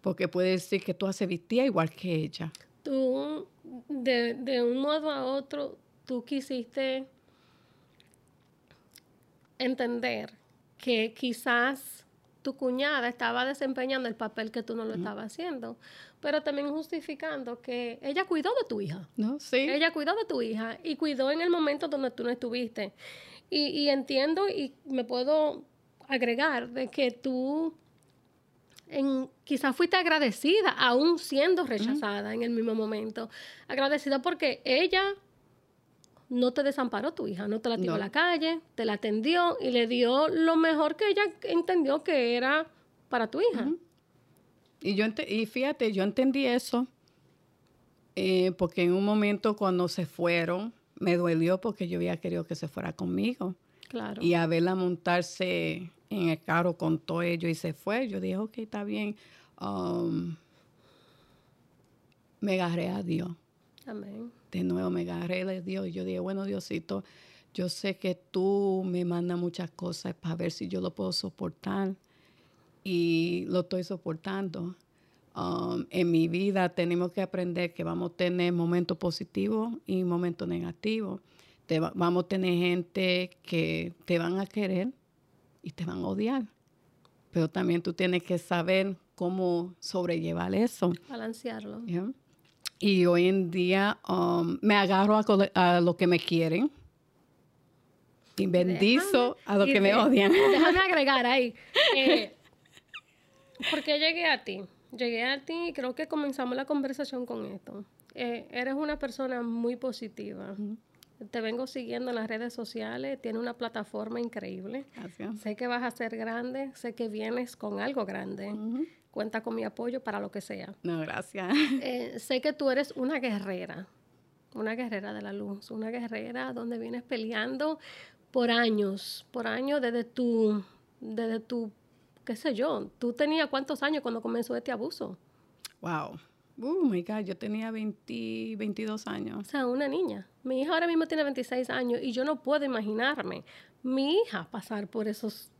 porque puede decir que tú haces vestía igual que ella. Tú, de, de un modo a otro, tú quisiste entender que quizás tu cuñada estaba desempeñando el papel que tú no lo estabas haciendo, pero también justificando que ella cuidó de tu hija. ¿No? Sí. Ella cuidó de tu hija y cuidó en el momento donde tú no estuviste. Y, y entiendo y me puedo agregar de que tú en, quizás fuiste agradecida, aún siendo rechazada en el mismo momento. Agradecida porque ella no te desamparó tu hija, no te la tiró No. a la calle, te la atendió y le dio lo mejor que ella entendió que era para tu hija. Y, yo y fíjate, yo entendí eso, eh, porque en un momento cuando se fueron, me dolió porque yo había querido que se fuera conmigo. Claro. Y a verla montarse en el carro con todo ello y se fue, yo dije, ok, está bien. Um, me agarré a Dios. Amén. De nuevo me agarré a Dios. Yo dije, bueno, Diosito, yo sé que tú me mandas muchas cosas para ver si yo lo puedo soportar. Y lo estoy soportando. Um, en mi vida tenemos que aprender que vamos a tener momentos positivos y momentos negativos. Te va- vamos a tener gente que te van a querer y te van a odiar. Pero también tú tienes que saber cómo sobrellevar eso. Balancearlo. Y hoy en día um, me agarro a, a lo que me quieren y bendizo a los Y que me odian. [LAUGHS] Déjame [LAUGHS] agregar ahí. eh, porque llegué a ti. Llegué a ti y creo que comenzamos la conversación con esto. Eh, eres una persona muy positiva. Te vengo siguiendo en las redes sociales. Tiene una plataforma increíble. Gracias. Sé que vas a ser grande. Sé que vienes con algo grande. Cuenta con mi apoyo para lo que sea. No, gracias. Eh, sé que tú eres una guerrera, una guerrera de la luz, una guerrera donde vienes peleando por años, por años desde tu, desde tu, qué sé yo, tú tenías cuántos años cuando comenzó este abuso. Wow. Oh my God, yo tenía 20, 22 O años. sea, una niña. Mi hija ahora mismo tiene 26 años y yo no puedo imaginarme mi hija pasar por esos,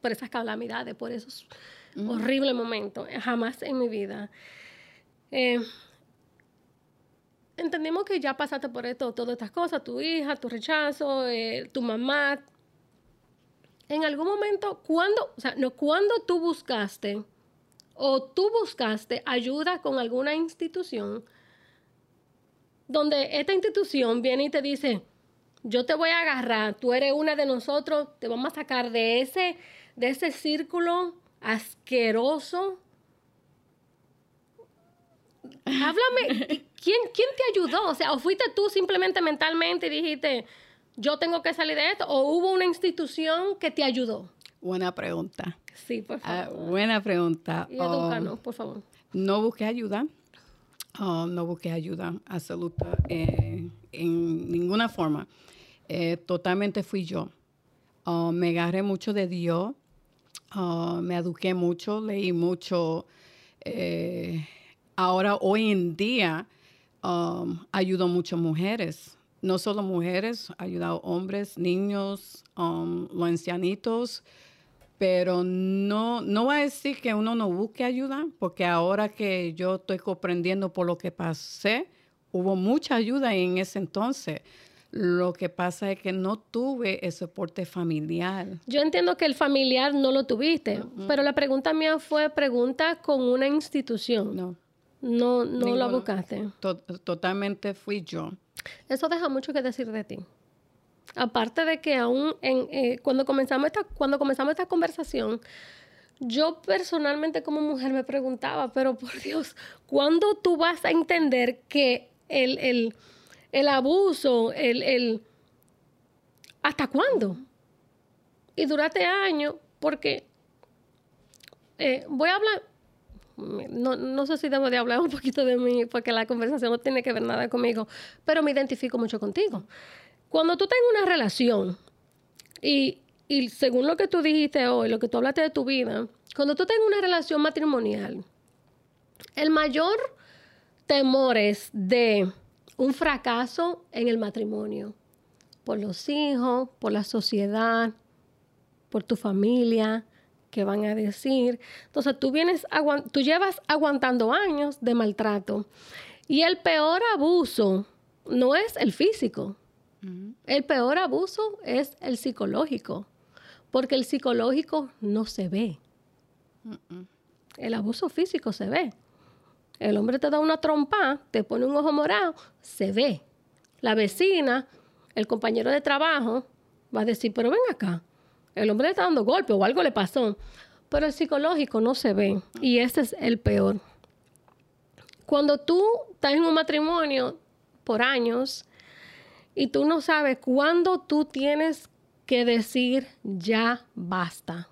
por esas calamidades, por esos horribles momentos. Jamás en mi vida. Eh, entendemos que ya pasaste por esto, todas estas cosas, tu hija, tu rechazo, eh, tu mamá. En algún momento, cuando, o sea, no, cuando tú buscaste o tú buscaste ayuda con alguna institución donde esta institución viene y te dice, yo te voy a agarrar, tú eres una de nosotros, te vamos a sacar de ese, de ese círculo asqueroso [LAUGHS] Háblame, ¿quién, ¿quién te ayudó? O sea, ¿o fuiste tú simplemente mentalmente y dijiste, yo tengo que salir de esto? ¿O hubo una institución que te ayudó? Buena pregunta. Sí, por Ah, favor. buena pregunta. y Um, edúcanos, por favor. no busqué ayuda. Uh, no busqué ayuda absoluta eh, en ninguna forma. Eh, totalmente fui yo. Uh, me agarré mucho de Dios. Me eduqué mucho, leí mucho. Eh, ahora, hoy en día, um, ayudo mucho mujeres. No solo mujeres, he ayudado hombres, niños, um, los ancianitos. Pero no, no va a decir que uno no busque ayuda, porque ahora que yo estoy comprendiendo por lo que pasé, hubo mucha ayuda en ese entonces. Lo que pasa es que no tuve el soporte familiar. Yo entiendo que el familiar no lo tuviste, pero la pregunta mía fue pregunta con una institución. No, No, no Ninguno. buscaste. to- totalmente fui yo. Eso deja mucho que decir de ti. Aparte de que aún en, eh, cuando, comenzamos esta, cuando comenzamos esta conversación, yo personalmente como mujer me preguntaba, pero por Dios, ¿cuándo tú vas a entender que el, el, el abuso, el, el... ¿Hasta cuándo? Y durante años, porque eh, voy a hablar, no, no sé si debo de hablar un poquito de mí, porque la conversación no tiene que ver nada conmigo, pero me identifico mucho contigo. Cuando tú tengas una relación, y, y según lo que tú dijiste hoy, lo que tú hablaste de tu vida, cuando tú tengas una relación matrimonial, el mayor temor es de un fracaso en el matrimonio, por los hijos, por la sociedad, por tu familia, que van a decir. Entonces tú vienes, tú llevas aguantando años de maltrato. Y el peor abuso no es el físico. El peor abuso es el psicológico, porque el psicológico no se ve. El abuso físico se ve. El hombre te da una trompa, te pone un ojo morado, se ve. La vecina, el compañero de trabajo, va a decir, pero ven acá, el hombre le está dando golpe o algo le pasó. Pero el psicológico no se ve y ese es el peor. Cuando tú estás en un matrimonio por años y tú no sabes cuándo tú tienes que decir ya basta.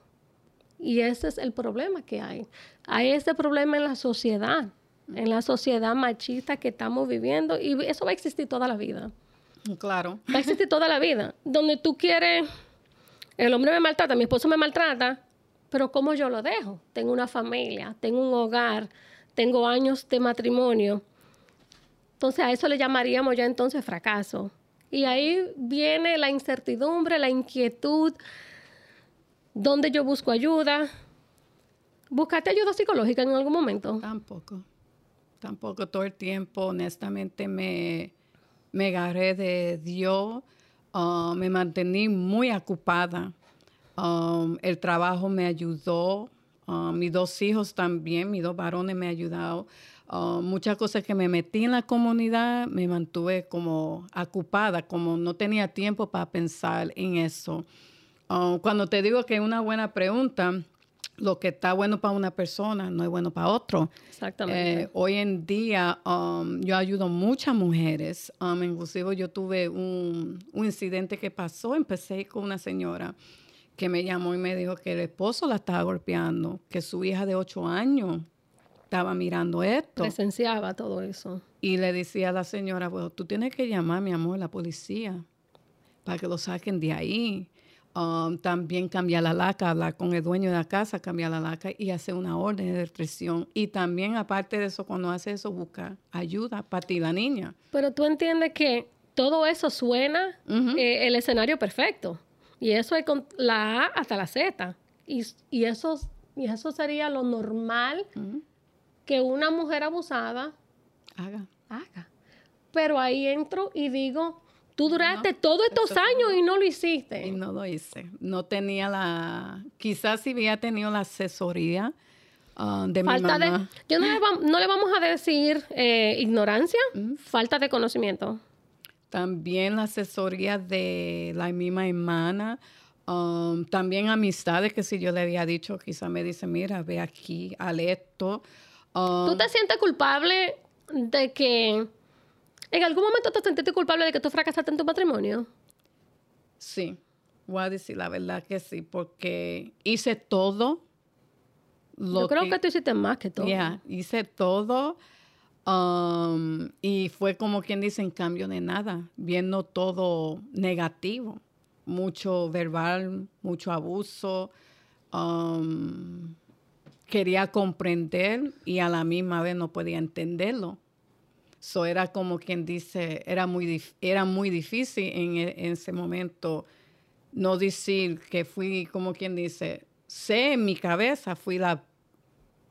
Y ese es el problema que hay. Hay ese problema en la sociedad, en la sociedad machista que estamos viviendo y eso va a existir toda la vida. Claro. Va a existir toda la vida. Donde tú quieres, el hombre me maltrata, mi esposo me maltrata, pero ¿cómo yo lo dejo? Tengo una familia, tengo un hogar, tengo años de matrimonio. Entonces a eso le llamaríamos ya entonces fracaso. Y ahí viene la incertidumbre, la inquietud, donde yo busco ayuda. ¿Buscaste ayuda psicológica en algún momento? Tampoco. Tampoco todo el tiempo, honestamente, me, me agarré de Dios. ah, me mantení muy ocupada. Um, el trabajo me ayudó. ah, mis dos hijos también, mis dos varones me ayudaron. Ah, muchas cosas que me metí en la comunidad, me mantuve como ocupada, como no tenía tiempo para pensar en eso. Ah, cuando te digo que es una buena pregunta, lo que está bueno para una persona no es bueno para otro. Exactamente. Eh, hoy en día um, yo ayudo muchas mujeres. Um, inclusive yo tuve un, un incidente que pasó. Empecé con una señora que me llamó y me dijo que el esposo la estaba golpeando, que su hija de ocho años estaba mirando esto. Presenciaba todo eso. Y le decía a la señora, bueno, tú tienes que llamar, mi amor, a la policía para que lo saquen de ahí. Um, también cambiar la laca, hablar con el dueño de la casa, cambiar la laca y hacer una orden de restricción. Y también, aparte de eso, cuando hace eso, busca ayuda para ti, la niña. Pero tú entiendes que todo eso suena eh, el escenario perfecto. Y eso es con la A hasta la Z. Y, y, eso, y eso sería lo normal. Que una mujer abusada Haga. haga. Pero ahí entro y digo, tú duraste todos estos años y no lo Y hiciste. no lo hice. No tenía la... Quizás si hubiera tenido la asesoría ah, de Falta mi de... mamá. Yo no le, vam- no le vamos a decir eh, ignorancia, falta de conocimiento. También la asesoría de la misma hermana. um, también amistades que si yo le había dicho, quizá me dice, mira, ve aquí, al esto. Um, ¿Tú te sientes culpable de que en algún momento te sentiste culpable de que tú fracasaste en tu matrimonio. Sí, voy a decir la verdad que sí, porque hice todo. Yo creo que, tú hiciste más que todo. Ya, hice todo. Um, y fue como quien dice, en cambio de nada, viendo todo negativo, mucho verbal, mucho abuso. Um, quería comprender y a la misma vez no podía entenderlo. So era como quien dice, era muy, era muy difícil en, e, en, ese momento no decir que fui como quien dice, sé en mi cabeza, fui la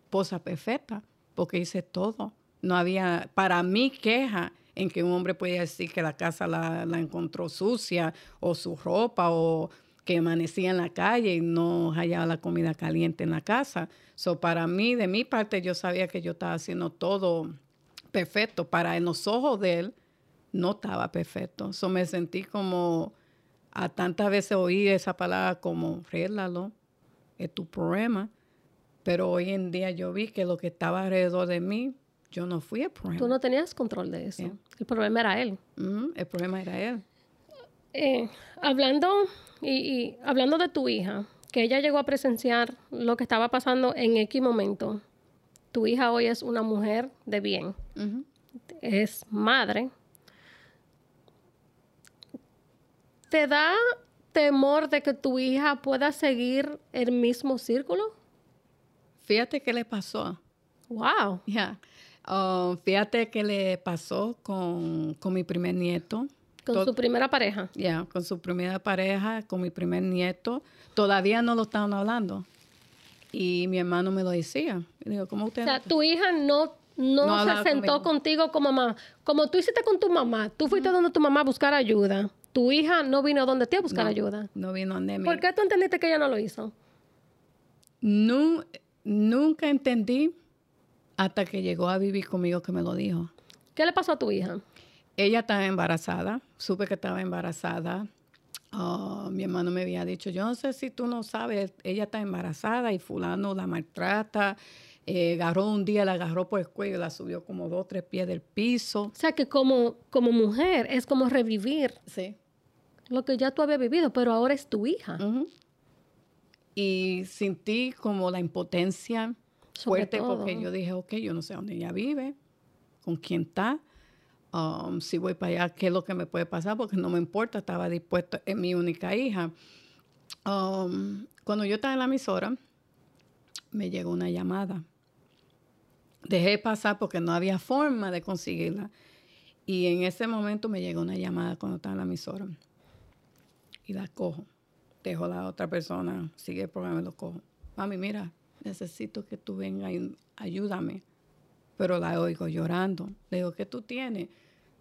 esposa perfecta, porque hice todo. No había, para mí, queja en que un hombre podía decir que la casa la encontró sucia o su ropa o que amanecía en la calle y no hallaba la comida caliente en la casa. So, para mí, de mi parte, yo sabía que yo estaba haciendo todo perfecto. Para en los ojos de él, no estaba perfecto. So, me sentí como, a tantas veces oí esa palabra como, réglalo, es tu problema. Pero hoy en día yo vi que lo que estaba alrededor de mí, yo no fui el problema. Tú no tenías control de eso. El problema era él. el problema era él. Eh, hablando, y, hablando de tu hija, que ella llegó a presenciar lo que estaba pasando en X momento. Tu hija hoy es una mujer de bien. Es madre. ¿Te da temor de que tu hija pueda seguir el mismo círculo? Fíjate qué le pasó. Wow. Ya. Oh, fíjate qué le pasó con, con mi primer nieto. Con su primera pareja. Ya, con su primera pareja, con mi primer nieto. Todavía no lo estaban hablando. Y mi hermano me lo decía. Y digo, ¿cómo usted? O sea, tu hija no, no, se sentó contigo como mamá. Como tú hiciste con tu mamá. Tú fuiste donde tu mamá a buscar ayuda. Tu hija no vino donde ti a buscar ayuda. No vino donde mí. ¿Por qué tú entendiste que ella no lo hizo? nunca entendí hasta que llegó a vivir conmigo que me lo dijo. ¿Qué le pasó a tu hija? Ella estaba embarazada, supe que estaba embarazada. Ah, mi hermano me había dicho, yo no sé si tú no sabes, ella está embarazada y fulano la maltrata. Eh, agarró un día, la agarró por el cuello, la subió como dos, tres pies del piso. O sea que como, como mujer es como revivir sí. lo que ya tú habías vivido, pero ahora es tu hija. Y sentí como la impotencia fuerte porque yo dije, ok, yo no sé dónde ella vive, con quién está. Um, si voy para allá, qué es lo que me puede pasar, porque no me importa, estaba dispuesto, es mi única hija. Um, cuando yo estaba en la emisora, me llegó una llamada. Dejé pasar porque no había forma de conseguirla. Y en ese momento me llegó una llamada cuando estaba en la emisora. Y la cojo. Dejo a la otra persona, sigue el programa y lo cojo. Mami, mira, necesito que tú vengas y ayúdame pero la oigo llorando. Le digo, ¿qué tú tienes?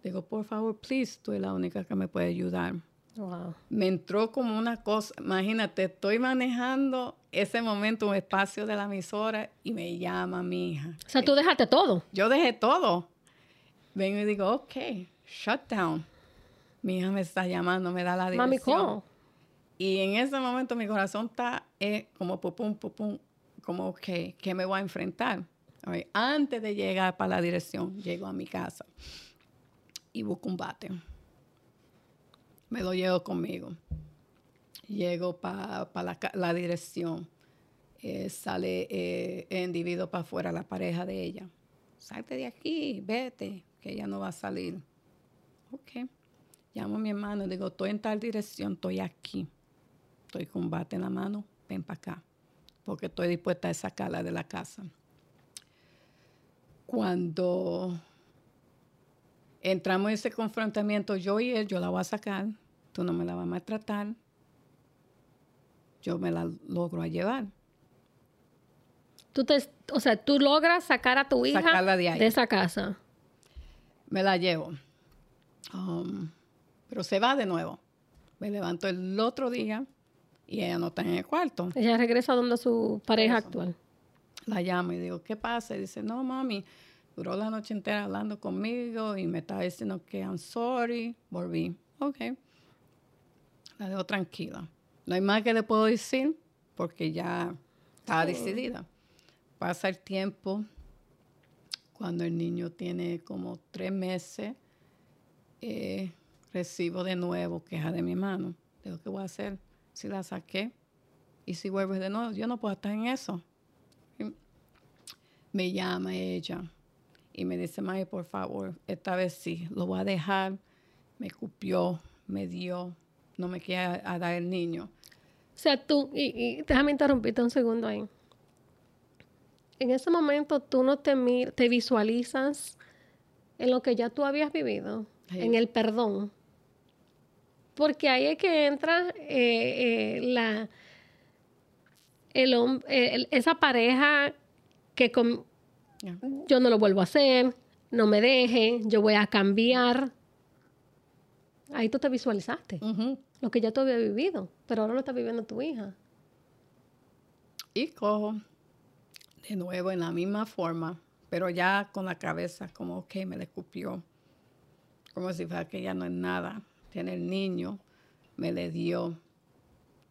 Le digo, por favor, please, tú eres la única que me puede ayudar. Wow. Me entró como una cosa, imagínate, estoy manejando ese momento, un espacio de la emisora y me llama mi hija. O sea, tú dejaste todo. Yo dejé todo. Vengo y digo, ok, shut down. Mi hija me está llamando, me da la dirección. Mami, ¿cómo? Y en ese momento mi corazón está eh, como pum, pum, pum, como, ok, ¿qué me voy a enfrentar? Antes de llegar para la dirección, llego a mi casa y busco un bate. Me lo llevo conmigo. Llego para la, dirección. Eh, sale eh, el individuo para afuera, la pareja de ella. Salte de aquí, vete, que ella no va a salir. Ok. Llamo a mi hermano y digo, estoy en tal dirección, estoy aquí. Estoy con bate en la mano, ven para acá. Porque estoy dispuesta a sacarla de la casa cuando entramos en ese confrontamiento, yo y él, yo la voy a sacar, tú no me la vas a maltratar, yo me la logro a llevar. Tú te, o sea, tú logras sacar a tu hija de, esa casa. Me la llevo. Um, pero se va de nuevo. Me levanto el otro día y ella no está en el cuarto. Ella regresa donde su pareja actual la llamo y digo, ¿qué pasa? Y dice, no, mami, duró la noche entera hablando conmigo y me estaba diciendo que I'm sorry. Volví. Ok. La dejo tranquila. No hay más que le puedo decir porque ya estaba decidida. Pasa el tiempo. Cuando el niño tiene como tres meses, eh, recibo de nuevo queja de mi mano. Digo, ¿qué voy a hacer? Si la saqué y si vuelve de nuevo, yo no puedo estar en eso. Me llama ella y me dice, May, por favor, esta vez sí, lo voy a dejar. Me cupió, me dio, no me quiere dar el niño. O sea, tú, y, déjame interrumpirte un segundo ahí. En ese momento tú no te, te visualizas en lo que ya tú habías vivido, en el perdón. Porque ahí es que entra eh, eh, la, el, esa pareja que yo no lo vuelvo a hacer, no me deje, yo voy a cambiar. Ahí tú te visualizaste lo que ya tú habías vivido, pero ahora lo está viviendo tu hija. Y cojo de nuevo en la misma forma, pero ya con la cabeza como, ok, me le escupió. Como si fuera que ya no es nada. Tiene el niño, me le dio,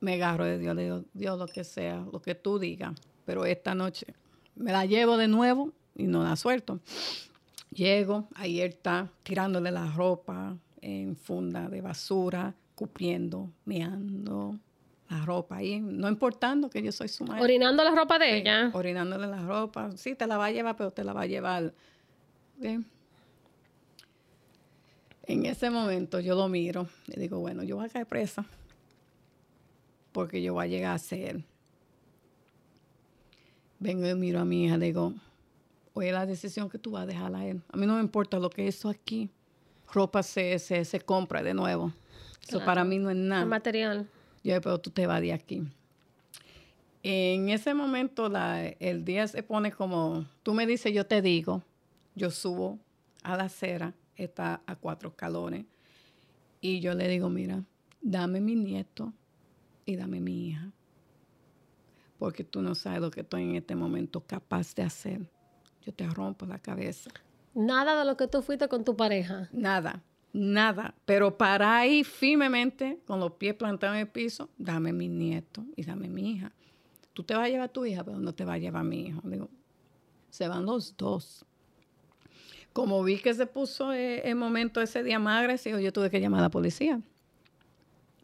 me agarro de Dios, le digo, Dios, lo que sea, lo que tú digas. Pero esta noche me la llevo de nuevo y no la suelto. Llego, ahí él está tirándole la ropa en funda de basura, cupiendo, meando la ropa ahí, no importando que yo soy su madre. Orinando la ropa de ella. Orinándole la ropa. Sí, te la va a llevar, pero te la va a llevar. Bien. En ese momento yo lo miro y digo, bueno, yo voy a caer presa porque yo voy a llegar a ser. Vengo y miro a mi hija, digo, oye, la decisión que tú vas a dejar a él. A mí no me importa lo que es eso aquí. Ropa se, se, se compra de nuevo. Eso para mí no es nada. El material. Yo, pero tú te vas de aquí. En ese momento la, el día se pone como, tú me dices, yo te digo, yo subo a la acera, está a cuatro escalones, y yo le digo, mira, dame mi nieto y dame mi hija, porque tú no sabes lo que estoy en este momento capaz de hacer. Yo te rompo la cabeza. Nada de lo que tú fuiste con tu pareja. Nada, nada. Pero para ahí firmemente, con los pies plantados en el piso, dame mi nieto y dame mi hija. Tú te vas a llevar a tu hija, pero no te va a llevar a mi hijo. Digo, se van los dos. Como vi que se puso eh, el momento ese día más agresivo, yo tuve que llamar a la policía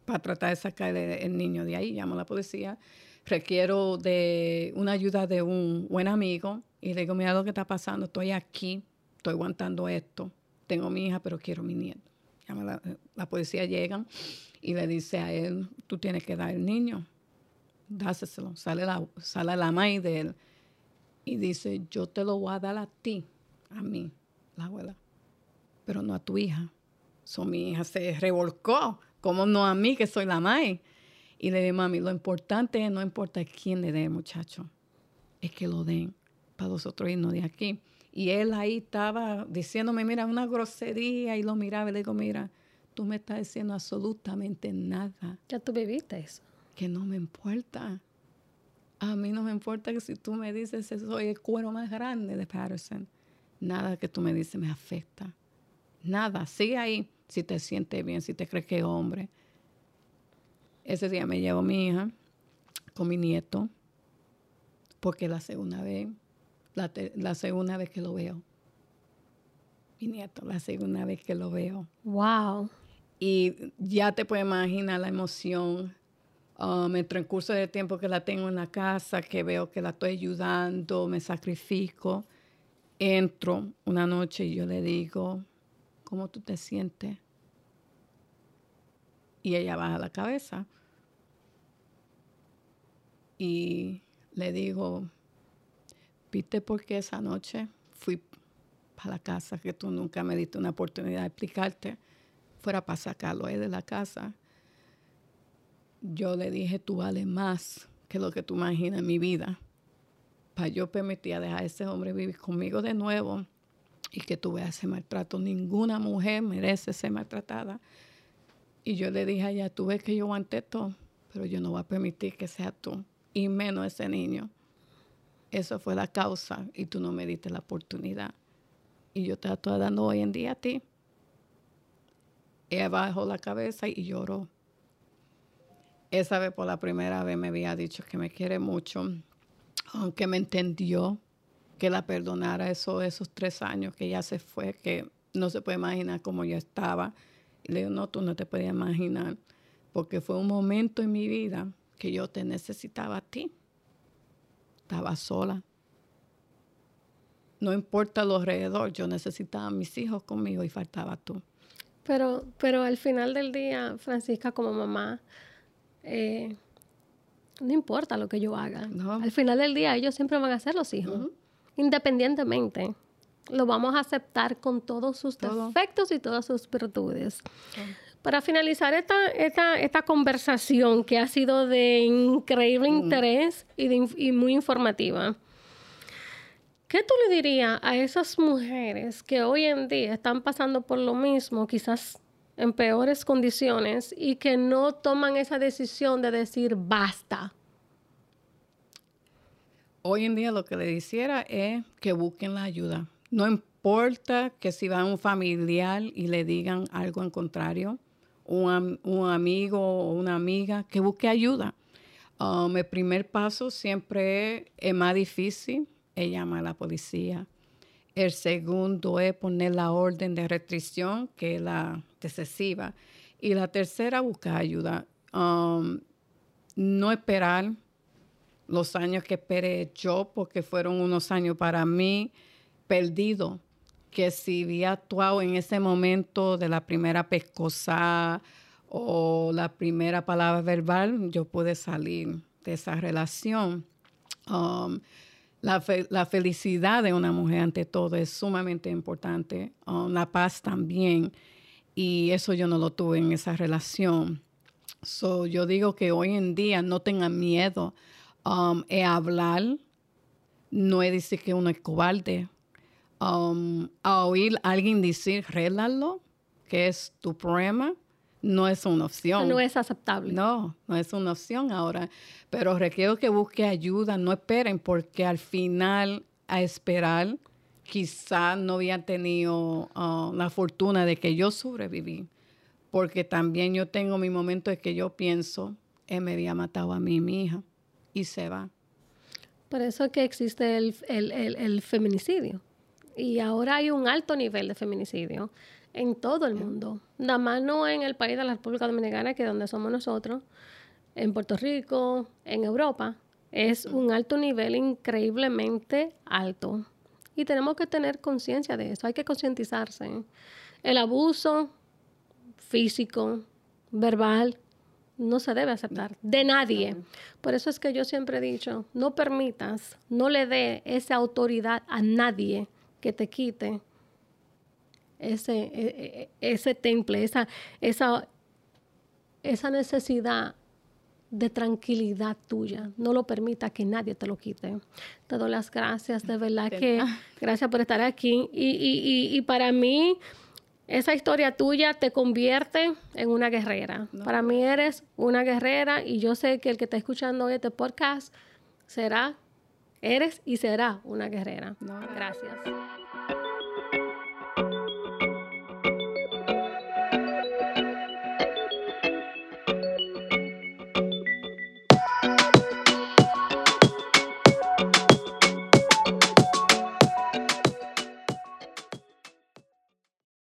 para tratar de sacar el, niño de ahí. Llamo a la policía. Requiero de una ayuda de un buen amigo y le digo, mira lo que está pasando, estoy aquí, estoy aguantando esto, tengo mi hija, pero quiero mi nieto. Llama la, policía llega y le dice a él, tú tienes que dar el niño, dáselo. Sale la, sale la madre de él y dice, yo te lo voy a dar a ti, a mí, la abuela, pero no a tu hija. So, mi hija se revolcó ¿Cómo no a mí, que soy la madre? Y le dije, mami, lo importante es, no importa quién le dé, muchacho, es que lo den para nosotros irnos de aquí. Y él ahí estaba diciéndome, mira, una grosería, y lo miraba y le digo, mira, tú me estás diciendo absolutamente nada. Ya tú viviste eso. Que no me importa. A mí no me importa que si tú me dices soy el cuero más grande de Patterson, nada que tú me dices me afecta. Nada, sigue ahí si te sientes bien, si te crees que es hombre. Ese día me llevo mi hija con mi nieto, porque la segunda vez, la, segunda vez que lo veo. Mi nieto, la segunda vez que lo veo. Wow. Y ya te puedes imaginar la emoción um, en el transcurso del tiempo que la tengo en la casa, que veo que la estoy ayudando, me sacrifico. Entro una noche y yo le digo, ¿cómo tú te sientes? Y ella baja la cabeza. Y le digo, ¿viste por qué esa noche fui para la casa que tú nunca me diste una oportunidad de explicarte? Fuera para sacarlo de la casa. Yo le dije, tú vales más que lo que tú imaginas en mi vida. Para yo permitir dejar a ese hombre vivir conmigo de nuevo y que tú veas ese maltrato. Ninguna mujer merece ser maltratada. Y yo le dije a ella, tú ves que yo aguanté todo, pero yo no voy a permitir que sea tú, y menos ese niño. Eso fue la causa y tú no me diste la oportunidad. Y yo te la estoy dando hoy en día a ti. Ella bajó la cabeza y lloró. Esa vez por la primera vez me había dicho que me quiere mucho, aunque me entendió que la perdonara eso, esos tres años que ella se fue, que no se puede imaginar cómo yo estaba. Le digo, no, tú no te puedes imaginar, porque fue un momento en mi vida que yo te necesitaba a ti. Estaba sola. No importa lo alrededor, yo necesitaba a mis hijos conmigo y faltaba tú. Pero, pero al final del día, Francisca, como mamá, eh, no importa lo que yo haga. Al final del día, ellos siempre van a ser los hijos, independientemente. Lo vamos a aceptar con todos sus defectos y todas sus virtudes. Para finalizar esta, esta, esta, conversación que ha sido de increíble interés y, de, y muy informativa, ¿qué tú le dirías a esas mujeres que hoy en día están pasando por lo mismo, quizás en peores condiciones y que no toman esa decisión de decir basta. Hoy en día lo que le hiciera es que busquen la ayuda. No importa que si va un familiar y le digan algo en contrario, un, amigo o una amiga, que busque ayuda. Um, el primer paso siempre es más difícil, es llamar a la policía. El segundo es poner la orden de restricción, que es la excesiva. Y la tercera, buscar ayuda. Um, no esperar los años que esperé yo, porque fueron unos años para mí perdidos, que si había actuado en ese momento de la primera pescosa o la primera palabra verbal, yo pude salir de esa relación. Um, la, felicidad de una mujer ante todo es sumamente importante, um, la paz también, y eso yo no lo tuve en esa relación. So, yo digo que hoy en día no tengan miedo um, de hablar, no es decir que uno es cobarde. Um, a oír a alguien decir, rélalo, que es tu problema, no es una opción. No es aceptable. No, no es una opción ahora. Pero requiero que busque ayuda, no esperen, porque al final, a esperar, quizá no había tenido uh, la fortuna de que yo sobreviví. Porque también yo tengo mi momento de que yo pienso, él me había matado a mí, mi hija, y se va. Por eso que existe el, el, el feminicidio. Y ahora hay un alto nivel de feminicidio en todo el mundo. Nada más no en el país de la República Dominicana, que es donde somos nosotros, en Puerto Rico, en Europa. Es un alto nivel increíblemente alto. Y tenemos que tener conciencia de eso, hay que concientizarse. El abuso físico, verbal, no se debe aceptar de nadie. Por eso es que yo siempre he dicho, no permitas, no le dé esa autoridad a nadie que te quite ese, e, e, ese temple, esa, esa, esa necesidad de tranquilidad tuya. No lo permita que nadie te lo quite. Te doy las gracias, de verdad que gracias por estar aquí. Y, y, y, para mí, esa historia tuya te convierte en una guerrera. Para mí eres una guerrera y yo sé que el que está escuchando este podcast será, Eres y será una guerrera. Gracias.